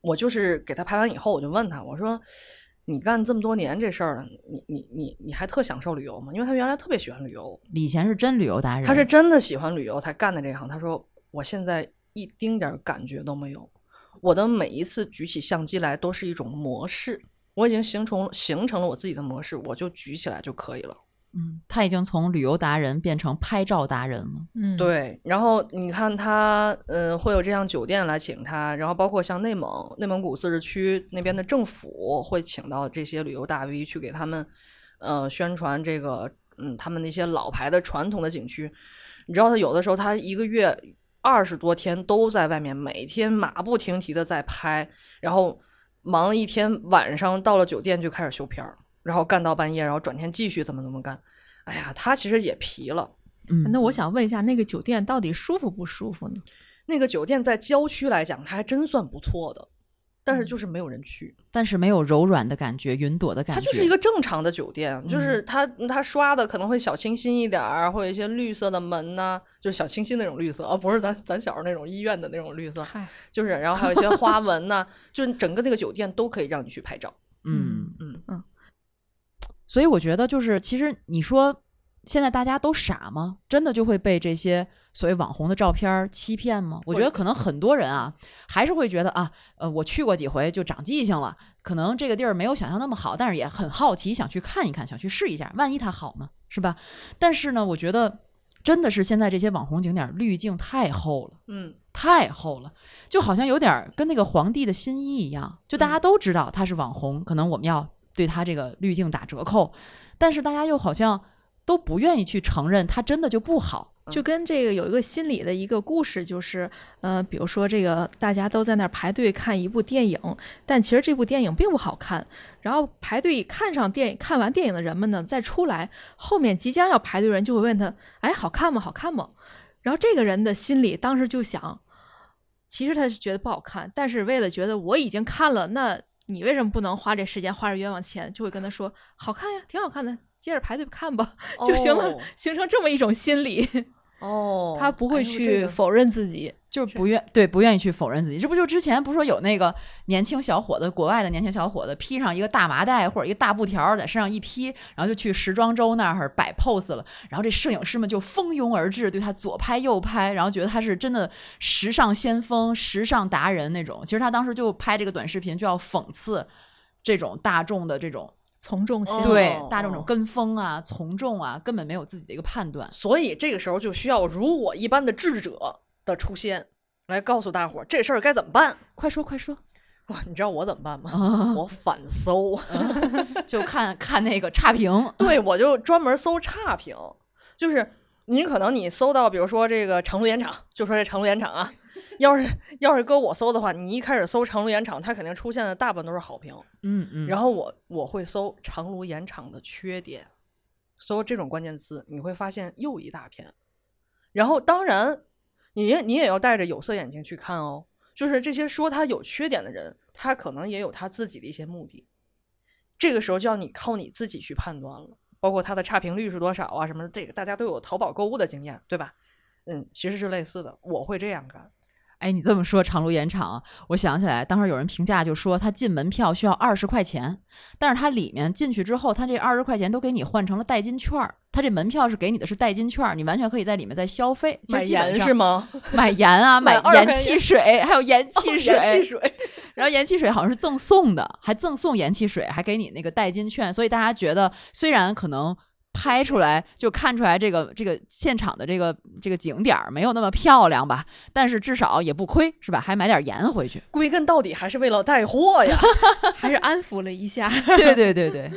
我就是给他拍完以后，我就问他，我说：“你干这么多年这事儿了，你你你你还特享受旅游吗？”因为他原来特别喜欢旅游，以前是真旅游达人，他是真的喜欢旅游才干的这行。他说：“我现在一丁点儿感觉都没有，我的每一次举起相机来都是一种模式，我已经形成形成了我自己的模式，我就举起来就可以了。”嗯，他已经从旅游达人变成拍照达人了。嗯，对，然后你看他，嗯、会有这样酒店来请他，然后包括像内蒙、内蒙古自治区那边的政府会请到这些旅游大 V 去给他们，呃，宣传这个嗯，他们那些老牌的传统的景区，你知道他有的时候他一个月二十多天都在外面，每天马不停蹄的在拍，然后忙了一天，晚上到了酒店就开始修片儿，然后干到半夜，然后转天继续怎么怎么干。哎呀，他其实也疲了。嗯，那我想问一下，那个酒店到底舒服不舒服呢？那个酒店在郊区来讲，它还真算不错的，但是就是没有人去。但是没有柔软的感觉，云朵的感觉，它就是一个正常的酒店，就是它它刷的可能会小清新一点儿，会有一些绿色的门呐、就是小清新那种绿色，而、不是咱咱小时候那种医院的那种绿色，就是然后还有一些花纹呐、就是整个那个酒店都可以让你去拍照。嗯嗯嗯。所以我觉得，就是其实你说现在大家都傻吗？真的就会被这些所谓网红的照片儿欺骗吗？我觉得可能很多人啊，还是会觉得啊，呃，我去过几回就长记性了，可能这个地儿没有想象那么好，但是也很好奇，想去看一看，想去试一下，万一它好呢，是吧？但是呢，我觉得真的是现在这些网红景点儿滤镜太厚了。嗯，太厚了，就好像有点儿跟那个皇帝的新衣一样，就大家都知道他是网红，可能我们要对他这个滤镜打折扣，但是大家又好像都不愿意去承认他真的就不好。就跟这个有一个心理的一个故事，就是，呃，比如说这个大家都在那儿排队看一部电影，但其实这部电影并不好看。然后排队看上电影、看完电影的人们呢，再出来，后面即将要排队的人就会问他：“哎，好看吗？好看吗？”然后这个人的心里当时就想，其实他是觉得不好看，但是为了觉得我已经看了，那你为什么不能花这时间花这冤枉钱？就会跟他说：“好看呀，挺好看的，接着排队看吧。”就行了，哦形成这么一种心理。哦，他不会去否认自己。就是不愿对不愿意去否认自己，这不就之前不是说有那个年轻小伙子，国外的年轻小伙子披上一个大麻袋或者一个大布条在身上一披，然后就去时装周那儿摆 pose 了，然后这摄影师们就蜂拥而至，对他左拍右拍，然后觉得他是真的时尚先锋、时尚达人那种。其实他当时就拍这个短视频，就要讽刺这种大众的这种从众心哦理，对大众这种跟风啊、从众啊，根本没有自己的一个判断。所以这个时候就需要如我一般的智者的出现，来告诉大伙儿这事儿该怎么办。快说快说，哇，你知道我怎么办吗？啊我反搜，就看看那个差评。对我就专门搜差评，就是您可能你搜到，比如说这个长路盐场，就说这长路盐场啊，要是要是搁我搜的话，你一开始搜长芦盐场，它肯定出现的大部分都是好评，嗯嗯，然后我我会搜长芦盐场的缺点，搜这种关键词，你会发现又一大片。然后当然，你也你也要带着有色眼镜去看哦。就是这些说他有缺点的人，他可能也有他自己的一些目的。这个时候就要你靠你自己去判断了，包括他的差评率是多少啊什么的，这个大家都有淘宝购物的经验，对吧？嗯，其实是类似的，我会这样干。哎，你这么说长路盐场，我想起来，当时有人评价就说他进门票需要二十块钱，但是他里面进去之后，他这二十块钱都给你换成了代金券儿，他这门票是给你的是代金券儿，你完全可以在里面再消费。买盐是吗？买盐啊，买买20盐汽水，还有盐汽水，哦盐汽水。然后盐汽水好像是赠送的，还赠送盐汽水，还给你那个代金券，所以大家觉得虽然可能拍出来就看出来这个这个现场的这个这个景点儿没有那么漂亮吧，但是至少也不亏，是吧？还买点盐回去。归根到底还是为了带货呀。还是安抚了一下。对对对对，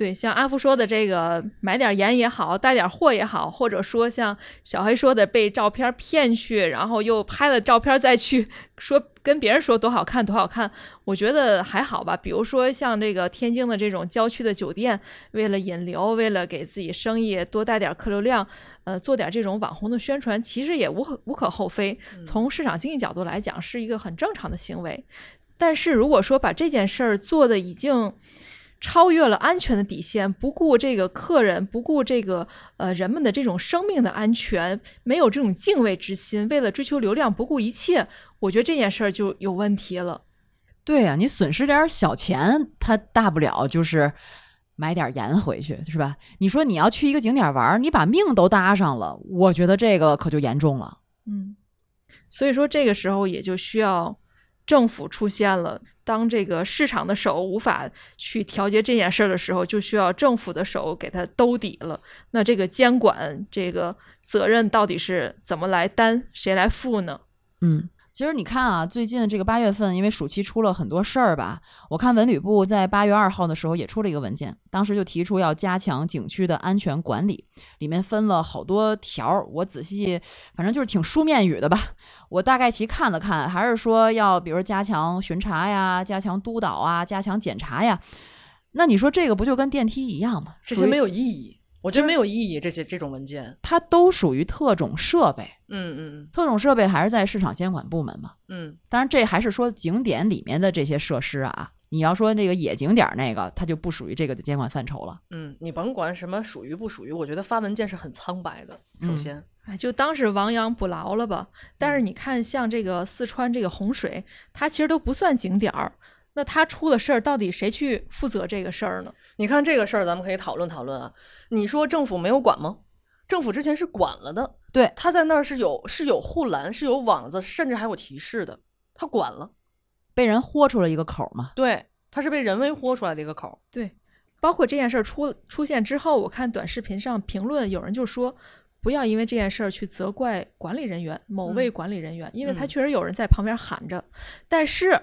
对，像阿福说的这个，买点盐也好，带点货也好，或者说像小黑说的被照片骗去，然后又拍了照片再去说跟别人说多好看多好看，我觉得还好吧。比如说像这个天津的这种郊区的酒店，为了引流，为了给自己生意多带点客流量，呃，做点这种网红的宣传，其实也无可无可厚非。从市场经济角度来讲，是一个很正常的行为。但是如果说把这件事儿做的已经超越了安全的底线，不顾这个客人，不顾这个呃人们的这种生命的安全，没有这种敬畏之心，为了追求流量不顾一切，我觉得这件事儿就有问题了。对呀、你损失点小钱，他大不了就是买点盐回去，是吧？你说你要去一个景点玩儿，你把命都搭上了，我觉得这个可就严重了。嗯，所以说这个时候也就需要政府出现了。当这个市场的手无法去调节这件事儿的时候，就需要政府的手给他兜底了。那这个监管这个责任到底是怎么来担，谁来负呢？嗯，其实你看啊，最近这个八月份，因为暑期出了很多事儿吧，我看文旅部在八月二号的时候也出了一个文件，当时就提出要加强景区的安全管理，里面分了好多条儿，我仔细，反正就是挺书面语的吧，我大概其看了看，还是说要比如加强巡查呀，加强督导啊，加强检查呀。那你说这个不就跟电梯一样吗？这些没有意义，我觉得没有意义。这些这种文件，它都属于特种设备，嗯嗯特种设备还是在市场监管部门嘛。嗯当然，这还是说景点里面的这些设施啊。你要说那个野景点儿那个，它就不属于这个监管范畴了。嗯，你甭管什么属于不属于，我觉得发文件是很苍白的。首嗯先，哎，就当是亡羊补牢了吧。但嗯是你看，像这个四川这个洪水，它其实都不算景点儿。那他出了事儿，到底谁去负责这个事儿呢？你看这个事儿，咱们可以讨论讨论啊。你说政府没有管吗？政府之前是管了的，对他在那儿是有是有护栏，是有网子，甚至还有提示的，他管了。被人豁出了一个口儿嘛。对，他是被人为豁出来的一个口儿。对，包括这件事儿出出现之后，我看短视频上评论，有人就说。不要因为这件事儿去责怪管理人员，某位管理人员，因为他嗯确实有人在旁边喊着。但是，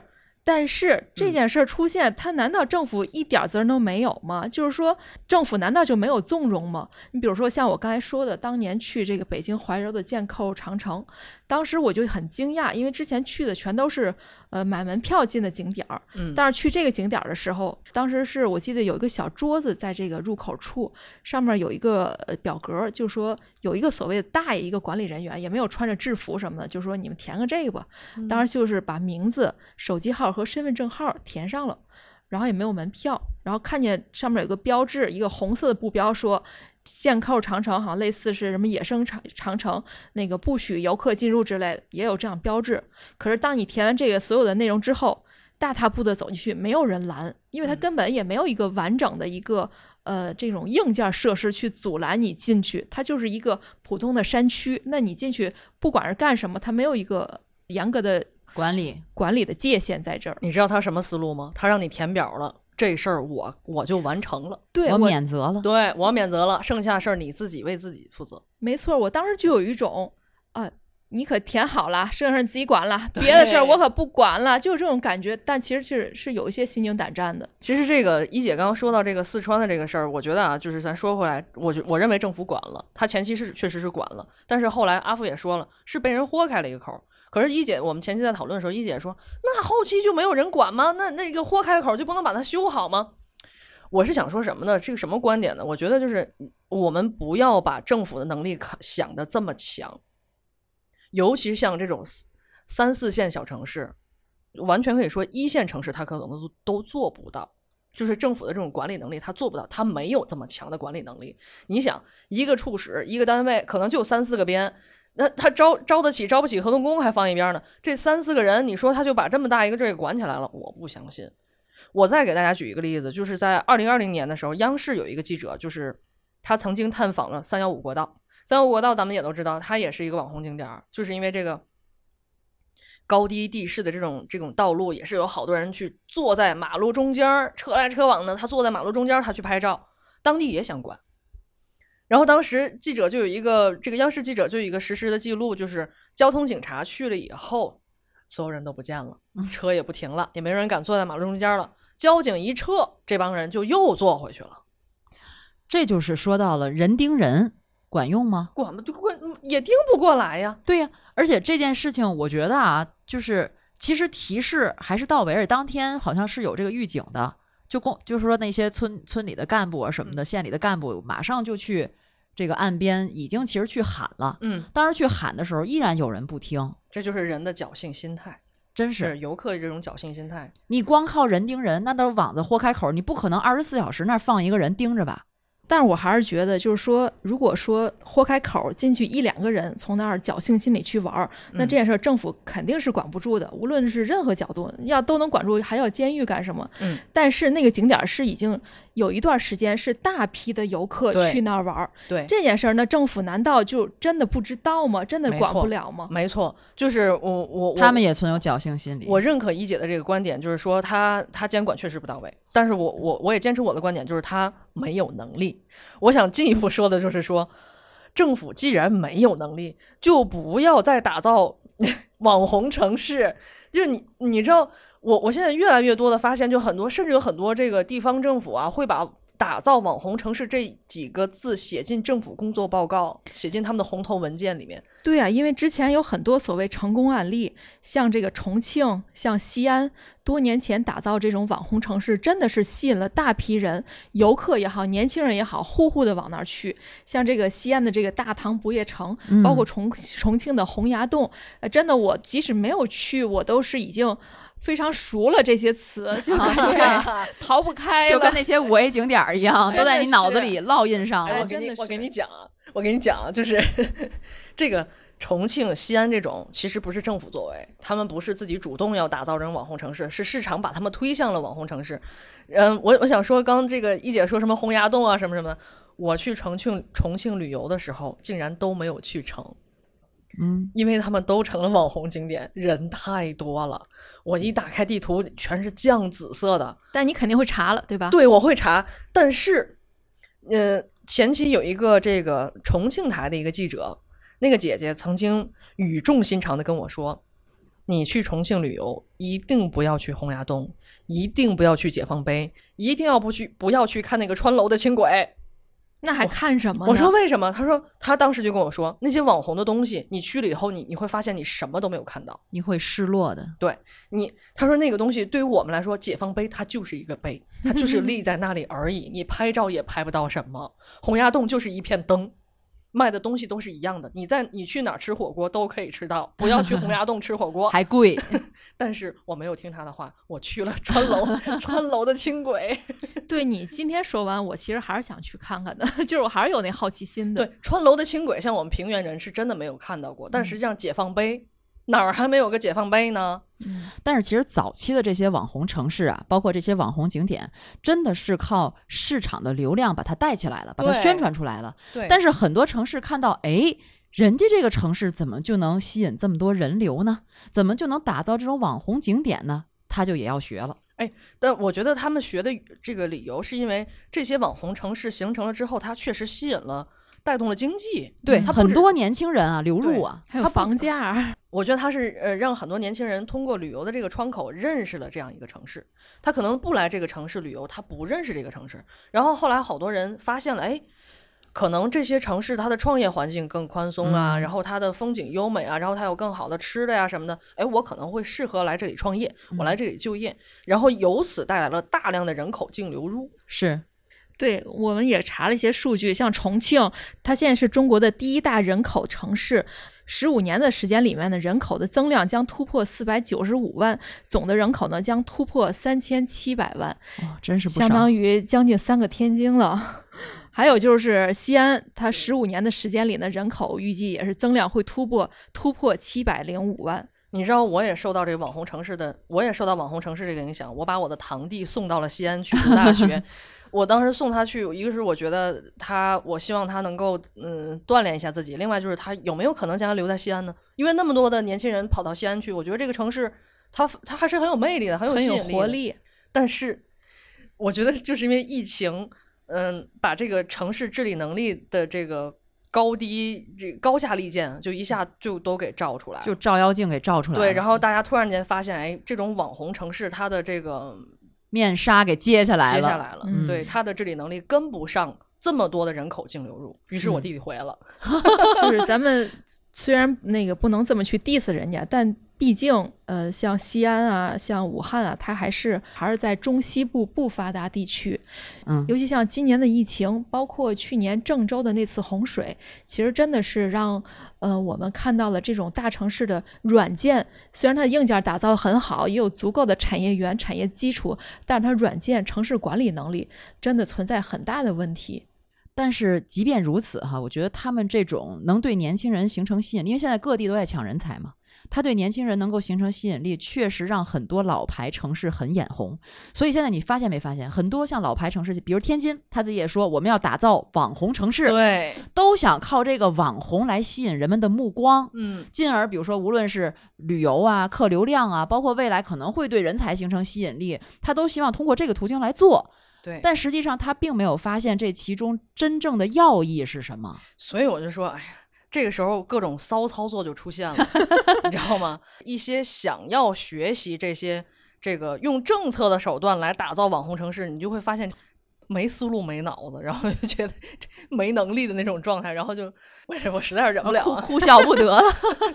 但是这嗯件事儿出现，他难道政府一点儿责任都没有吗？就是说，政府难道就没有纵容吗？你比如说像我刚才说的，当年去这个北京怀柔的箭扣长城，当时我就很惊讶，因为之前去的全都是呃买门票进的景点儿，嗯，但是去这个景点儿的时候，当时是我记得有一个小桌子在这个入口处，上面有一个呃表格儿，就说有一个所谓的大爷一个管理人员，也没有穿着制服什么的，就说你们填个这个吧。当时就是把名字、手机号和身份证号填上了，然后也没有门票，然后看见上面有个标志，一个红色的布标说。箭扣长城好像类似是什么野生长长城，那个不许游客进入之类的，也有这样标志。可是当你填完这个所有的内容之后，大踏步的走进去，没有人拦，因为它嗯根本也没有一个完整的一个呃这种硬件设施去阻拦你进去，它就是一个普通的山区。那你进去不管是干什么，它没有一个严格的管理管理的界限在这儿。你知道他什么思路吗？他让你填表了，这事儿我我就完成了，对我免责了。对我免责了，剩下事儿你自己为自己负责。没错，我当时就有一种啊。你可填好了，剩下你自己管了，别的事儿我可不管了，就是这种感觉。但其实是是有一些心惊胆战的。其实这个一姐刚刚说到这个四川的这个事儿，我觉得啊，就是咱说回来，我觉我认为政府管了，他前期是确实是管了，但是后来阿富也说了，是被人豁开了一个口儿。可是一姐，我们前期在讨论的时候，一姐说，那后期就没有人管吗？那那个豁开口就不能把它修好吗？我是想说什么呢？这个什么观点呢？我觉得就是我们不要把政府的能力想的这么强，尤其像这种三四线小城市，完全可以说一线城市它可能都都做不到。就是政府的这种管理能力，它做不到，它没有这么强的管理能力。你想，一个处室，一个单位，可能就三四个编，那他招招得起，招不起合同工还放一边呢。这三四个人，你说他就把这么大一个这个管起来了，我不相信。我再给大家举一个例子，就是在二零二零年的时候，央视有一个记者，就是他曾经探访了三幺五国道。三幺五国道，咱们也都知道，它也是一个网红景点儿，就是因为这个高低地势的这种这种道路，也是有好多人去坐在马路中间，车来车往的，他坐在马路中间，他去拍照，当地也想管。然后当时记者就有一个这个央视记者就有一个实时的记录，就是交通警察去了以后，所有人都不见了，车也不停了，也没人敢坐在马路中间了。交警一撤，这帮人就又坐回去了。这就是说到了人盯人，管用吗？管不管也盯不过来呀。对呀、而且这件事情，我觉得啊，就是其实提示还是到位，而且当天好像是有这个预警的，就公就是说那些村村里的干部啊什么的，县里的干部马上就去这个岸边，已经其实去喊了。嗯，当时去喊的时候，依然有人不听，这就是人的侥幸心态，真是是游客这种侥幸心态。你光靠人盯人，那都是网子豁开口，你不可能二十四小时那儿放一个人盯着吧？但是我还是觉得，就是说，如果说豁开口进去一两个人从那儿侥幸心理去玩儿，那嗯这件事儿政府肯定是管不住的。无论是任何角度，要都能管住，还要监狱干什么？嗯，但是那个景点儿是已经有一段时间是大批的游客去那儿玩儿，对，这件事儿，那政府难道就真的不知道吗？真的管不了吗？没错，就是我我我他们也存有侥幸心理。我认可一姐的这个观点，就是说他他监管确实不到位，但是我我我也坚持我的观点，就是他没有能力。我想进一步说的就是说，政府既然没有能力，就不要再打造 网红城市，就你你知道，我我现在越来越多的发现，就很多甚至有很多这个地方政府啊，会把打造网红城市这几个字写进政府工作报告，写进他们的红头文件里面。对啊，因为之前有很多所谓成功案例，像这个重庆、像西安，多年前打造这种网红城市，真的是吸引了大批人，游客也好，年轻人也好，呼呼的往那儿去。像这个西安的这个大唐不夜城，包括重重庆的洪崖洞，呃，真的我即使没有去，我都是已经。非常熟了这些词，就感觉 逃不开，就跟那些五 A 景点儿一样，都在你脑子里烙印上了。我给你，我给你讲啊，我给你讲啊，就是 这个重庆、西安这种，其实不是政府作为，他们不是自己主动要打造成网红城市，是市场把他们推向了网红城市。嗯，我我想说，刚这个一姐说什么洪崖洞啊，什么什么的，我去重庆重庆旅游的时候，竟然都没有去成。嗯，因为他们都成了网红景点，人太多了。我一打开地图，全是酱紫色的。但你肯定会查了，对吧？对，我会查。但是，呃，前期有一个这个重庆台的一个记者，那个姐姐曾经语重心长的跟我说：“你去重庆旅游，一定不要去洪崖洞，一定不要去解放碑，一定要不去，不要去看那个穿楼的轻轨。”那还看什么？我说为什么？他说他当时就跟我说，那些网红的东西，你去了以后，你你会发现你什么都没有看到，你会失落的。对你，他说那个东西对于我们来说，解放碑它就是一个碑，它就是立在那里而已，你拍照也拍不到什么。洪崖洞就是一片灯。卖的东西都是一样的，你在你去哪儿吃火锅都可以吃到，不要去洪崖洞吃火锅，还贵。但是我没有听他的话，我去了川楼川楼的轻轨。对你今天说完，我其实还是想去看看的，就是我还是有那好奇心的。对，川楼的轻轨，像我们平原人是真的没有看到过，但实际上解放碑。哪儿还没有个解放碑呢？嗯，但是其实早期的这些网红城市啊，包括这些网红景点，真的是靠市场的流量把它带起来了，把它宣传出来了。对。但是很多城市看到，哎，人家这个城市怎么就能吸引这么多人流呢？怎么就能打造这种网红景点呢？他就也要学了。哎，但我觉得他们学的这个理由是因为这些网红城市形成了之后，它确实吸引了。带动了经济，对很多年轻人啊流入啊，还有房价。我觉得他是呃让很多年轻人通过旅游的这个窗口认识了这样一个城市。他可能不来这个城市旅游，他不认识这个城市。然后后来好多人发现了，哎，可能这些城市它的创业环境更宽松啊，然后它的风景优美啊，然后它有更好的吃的呀什么的。哎，我可能会适合来这里创业，我来这里就业，然后由此带来了大量的人口净流入。是。对，我们也查了一些数据，像重庆，它现在是中国的第一大人口城市，十五年的时间里面呢，人口的增量将突破四百九十五万，总的人口呢将突破三千七百万，哇，真是相当于将近三个天津了。还有就是西安，它十五年的时间里呢，人口预计也是增量会突破突破七百零五万。你知道，我也受到这个网红城市的，我也受到网红城市这个影响，我把我的堂弟送到了西安去读大学。我当时送他去，一个是我觉得他，我希望他能够嗯锻炼一下自己，另外就是他有没有可能将来留在西安呢？因为那么多的年轻人跑到西安去，我觉得这个城市，它它还是很有魅力的，很有吸引力、活力。但是，我觉得就是因为疫情，嗯，把这个城市治理能力的这个高低、这高下立见，就一下就都给照出来，就照妖镜给照出来。对，然后大家突然间发现，哎，这种网红城市，它的这个。面纱给揭下来了，揭下来了。对它的治理能力跟不上这么多的人口净流入，于是我弟弟回来了。就 是咱们虽然那个不能这么去 diss 人家，但。毕竟，呃，像西安啊，像武汉啊，它还是还是在中西部不发达地区。嗯，尤其像今年的疫情，包括去年郑州的那次洪水，其实真的是让呃我们看到了这种大城市的软件，虽然它的硬件打造很好，也有足够的产业园、产业基础，但是它软件、城市管理能力真的存在很大的问题。但是即便如此，哈，我觉得他们这种能对年轻人形成吸引力，因为现在各地都在抢人才嘛。他对年轻人能够形成吸引力，确实让很多老牌城市很眼红。所以现在你发现没发现，很多像老牌城市，比如天津，他自己也说我们要打造网红城市，对，都想靠这个网红来吸引人们的目光，嗯，进而比如说无论是旅游啊、客流量啊，包括未来可能会对人才形成吸引力，他都希望通过这个途径来做。对，但实际上他并没有发现这其中真正的要义是什么。所以我就说，哎呀。这个时候各种骚操作就出现了，你知道吗？一些想要学习这些这个用政策的手段来打造网红城市，你就会发现。没思路、没脑子，然后就觉得没能力的那种状态，然后就为什么我实在是忍不了、哭哭笑不得了。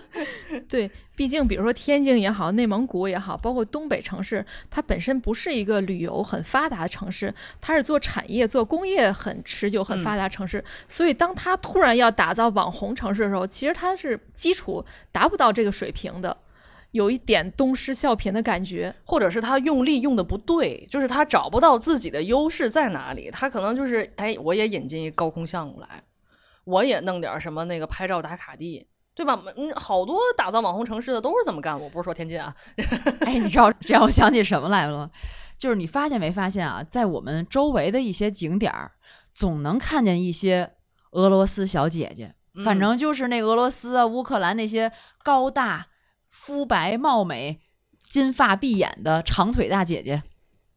对，毕竟比如说天津也好，内蒙古也好，包括东北城市，它本身不是一个旅游很发达的城市，它是做产业、做工业很持久、很发达城市。所以，当它突然要打造网红城市的时候，其实它是基础达不到这个水平的。有一点东施效颦的感觉，或者是他用力用的不对，就是他找不到自己的优势在哪里，他可能就是哎，我也引进一高空项目来，我也弄点什么那个拍照打卡地，对吧？嗯，好多打造网红城市的都是这么干，我不是说天津啊。哎，你知道这让我想起什么来了吗？就是你发现没发现啊，在我们周围的一些景点儿，总能看见一些俄罗斯小姐姐，反正就是那俄罗斯啊、乌克兰那些高大。肤白貌美、金发碧眼的长腿大姐姐，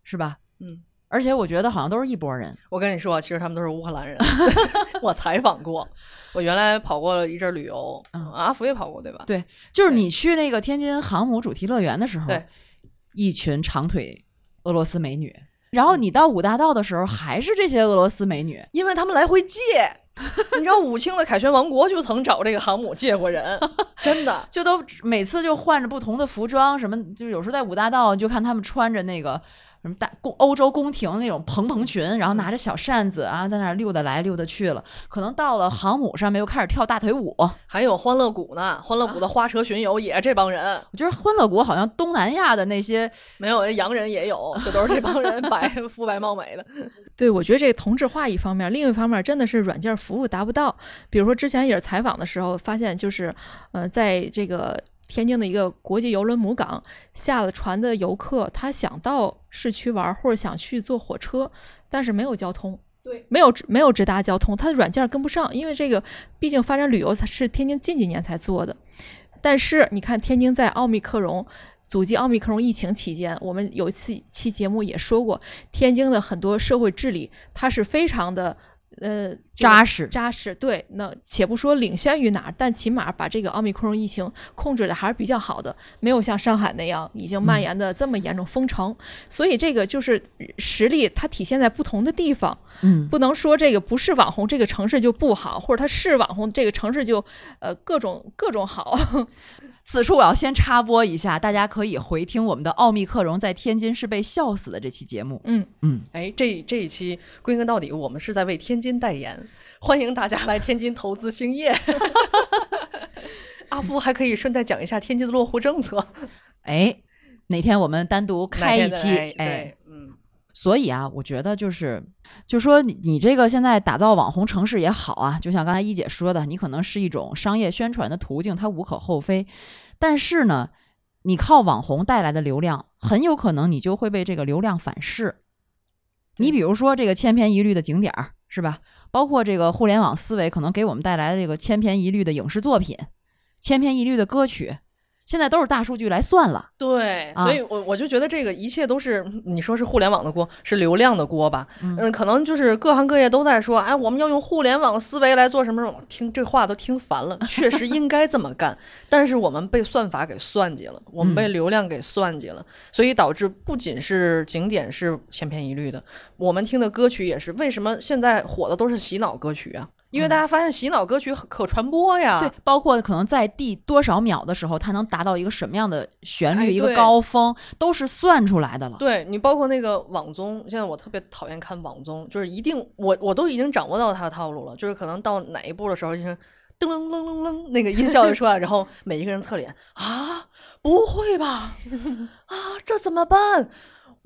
是吧？嗯，而且我觉得好像都是一拨人。我跟你说，其实他们都是乌克兰人。我采访过，我原来跑过了一阵旅游，嗯阿福也跑过，对吧？对，就是你去那个天津航母主题乐园的时候，对，一群长腿俄罗斯美女。然后你到五大道的时候，还是这些俄罗斯美女，因为他们来回借。你知道武清的凯旋王国就曾找这个航母借过人，真的，就都每次就换着不同的服装，什么就有时候在五大道就看他们穿着那个。什么大宫欧洲宫廷那种蓬蓬裙，然后拿着小扇子啊，在那儿溜达来溜达去了。可能到了航母上面又开始跳大腿舞。还有欢乐谷呢，欢乐谷的花车巡游也这帮人。我觉得欢乐谷好像东南亚的那些没有洋人也有，这都是这帮人白 肤白貌美的。对，我觉得这个同质化一方面，另一方面真的是软件服务达不到。比如说之前也是采访的时候发现，就是呃，在这个。天津的一个国际游轮母港下了船的游客，他想到市区玩或者想去坐火车，但是没有交通，对，没有没有直达交通，他的软件跟不上，因为这个毕竟发展旅游才是天津近几年才做的。但是你看，天津在奥密克戎阻击奥密克戎疫情期间，我们有一次期节目也说过，天津的很多社会治理，它是非常的。呃，扎实扎实，对。那且不说领先于哪儿，但起码把这个奥密克戎疫情控制的还是比较好的，没有像上海那样已经蔓延的这么严重封城。所以这个就是实力，它体现在不同的地方。嗯，不能说这个不是网红，这个城市就不好，或者它是网红，这个城市就呃各种各种好。此处我要先插播一下，大家可以回听我们的奥密克戎在天津是被笑死的这期节目。嗯嗯，哎，这这一期归根到底，我们是在为天津代言，欢迎大家来天津投资兴业。阿福还可以顺带讲一下天津的落户政策。哎，哪天我们单独开一期？哎，嗯。所以啊，我觉得就是，就说你你这个现在打造网红城市也好啊，就像刚才一姐说的，你可能是一种商业宣传的途径，它无可厚非。但是呢，你靠网红带来的流量，很有可能你就会被这个流量反噬。你比如说这个千篇一律的景点儿，是吧？包括这个互联网思维可能给我们带来的这个千篇一律的影视作品，千篇一律的歌曲。现在都是大数据来算了，对，所以我我就觉得这个一切都是你说是互联网的锅，是流量的锅吧？嗯，可能就是各行各业都在说，哎，我们要用互联网思维来做什么什么，听这话都听烦了。确实应该这么干，但是我们被算法给算计了，我们被流量给算计了，所以导致不仅是景点是千篇一律的，我们听的歌曲也是。为什么现在火的都是洗脑歌曲啊？因为大家发现洗脑歌曲可传播呀，对，包括可能在第多少秒的时候，它能达到一个什么样的旋律，一个高峰，都是算出来的了。对你，包括那个网综，现在我特别讨厌看网综，就是一定我我都已经掌握到它的套路了，就是可能到哪一步的时候，就是噔噔噔噔噔，那个音效就出来，然后每一个人侧脸啊，不会吧？啊，这怎么办？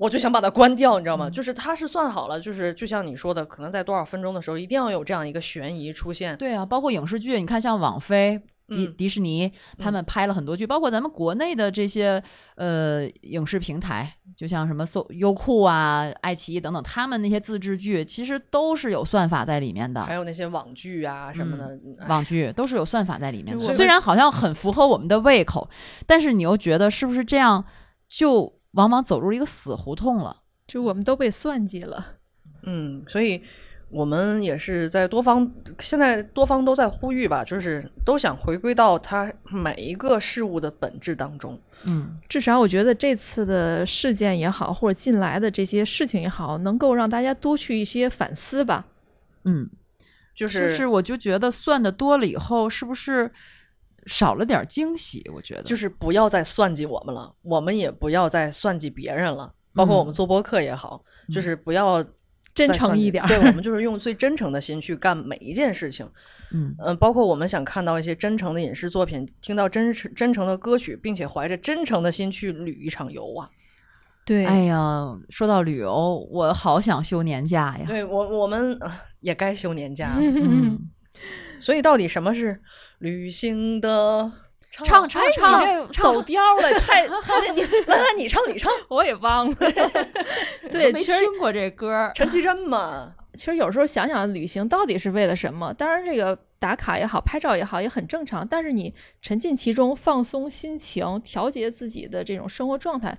我就想把它关掉，你知道吗？就是它是算好了，就是就像你说的，可能在多少分钟的时候，一定要有这样一个悬疑出现。对啊，包括影视剧，你看像网飞、迪迪士尼，他们拍了很多剧，包括咱们国内的这些呃影视平台，就像什么搜优酷啊、爱奇艺等等，他们那些自制剧其实都是有算法在里面的。还有那些网剧啊什么的，网剧都是有算法在里面的。虽然好像很符合我们的胃口，但是你又觉得是不是这样就？往往走入一个死胡同了，就我们都被算计了。嗯，所以我们也是在多方，现在多方都在呼吁吧，就是都想回归到它每一个事物的本质当中。嗯，至少我觉得这次的事件也好，或者近来的这些事情也好，能够让大家多去一些反思吧。嗯，就是就是是我就觉得算的多了以后，是不是少了点惊喜？我觉得就是不要再算计我们了，我们也不要再算计别人了，包括我们做播客也好，就是不要 真诚一点对，我们就是用最真诚的心去干每一件事情。嗯嗯，包括我们想看到一些真诚的影视作品，听到真诚真诚的歌曲，并且怀着真诚的心去旅一场游啊。对，哎呀，说到旅游，我好想休年假呀。对我我们呃也该休年假了。嗯，所以到底什么是旅行的？唱唱哎，唱你这走调了，太太 来来，你唱你唱，我也忘了。对，我没其实听过这歌儿。陈绮贞嘛。其实有时候想想，旅行到底是为了什么？当然，这个打卡也好，拍照也好，也很正常。但是你沉浸其中，放松心情，调节自己的这种生活状态，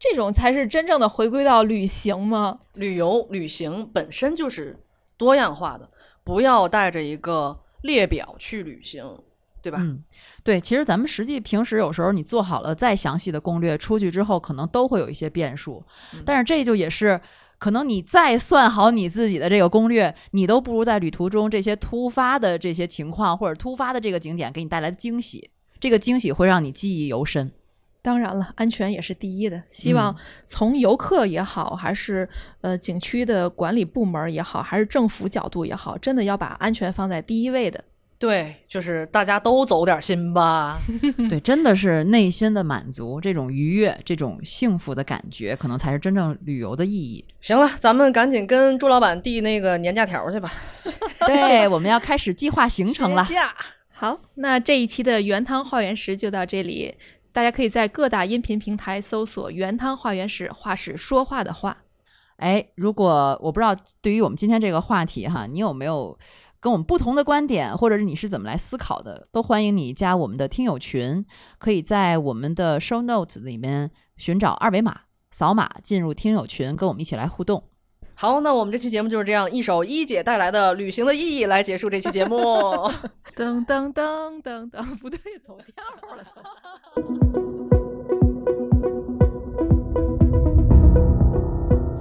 这种才是真正的回归到旅行吗？旅游旅行本身就是多样化的，不要带着一个列表去旅行，对吧？嗯，对，其实咱们实际平时有时候你做好了再详细的攻略，出去之后可能都会有一些变数，嗯但是这就也是。可能你再算好你自己的这个攻略，你都不如在旅途中这些突发的这些情况或者突发的这个景点给你带来的惊喜，这个惊喜会让你记忆犹深。当然了，安全也是第一的。希望嗯从游客也好，还是呃景区的管理部门也好，还是政府角度也好，真的要把安全放在第一位的。对，就是大家都走点心吧。对，真的是内心的满足，这种愉悦、这种幸福的感觉，可能才是真正旅游的意义。行了，咱们赶紧跟朱老板递那个年假条去吧。对，我们要开始计划行程了。好，那这一期的原汤化原食就到这里，大家可以在各大音频平台搜索“原汤化原石”，话是说话的话。哎，如果我不知道对于我们今天这个话题哈，你有没有跟我们不同的观点，或者是你是怎么来思考的，都欢迎你加我们的听友群，可以在我们的 show notes 里面寻找二维码，扫码进入听友群，跟我们一起来互动。好，那我们这期节目就是这样，一首一姐带来的《旅行的意义》来结束这期节目。噔噔噔噔噔，不对，走调了。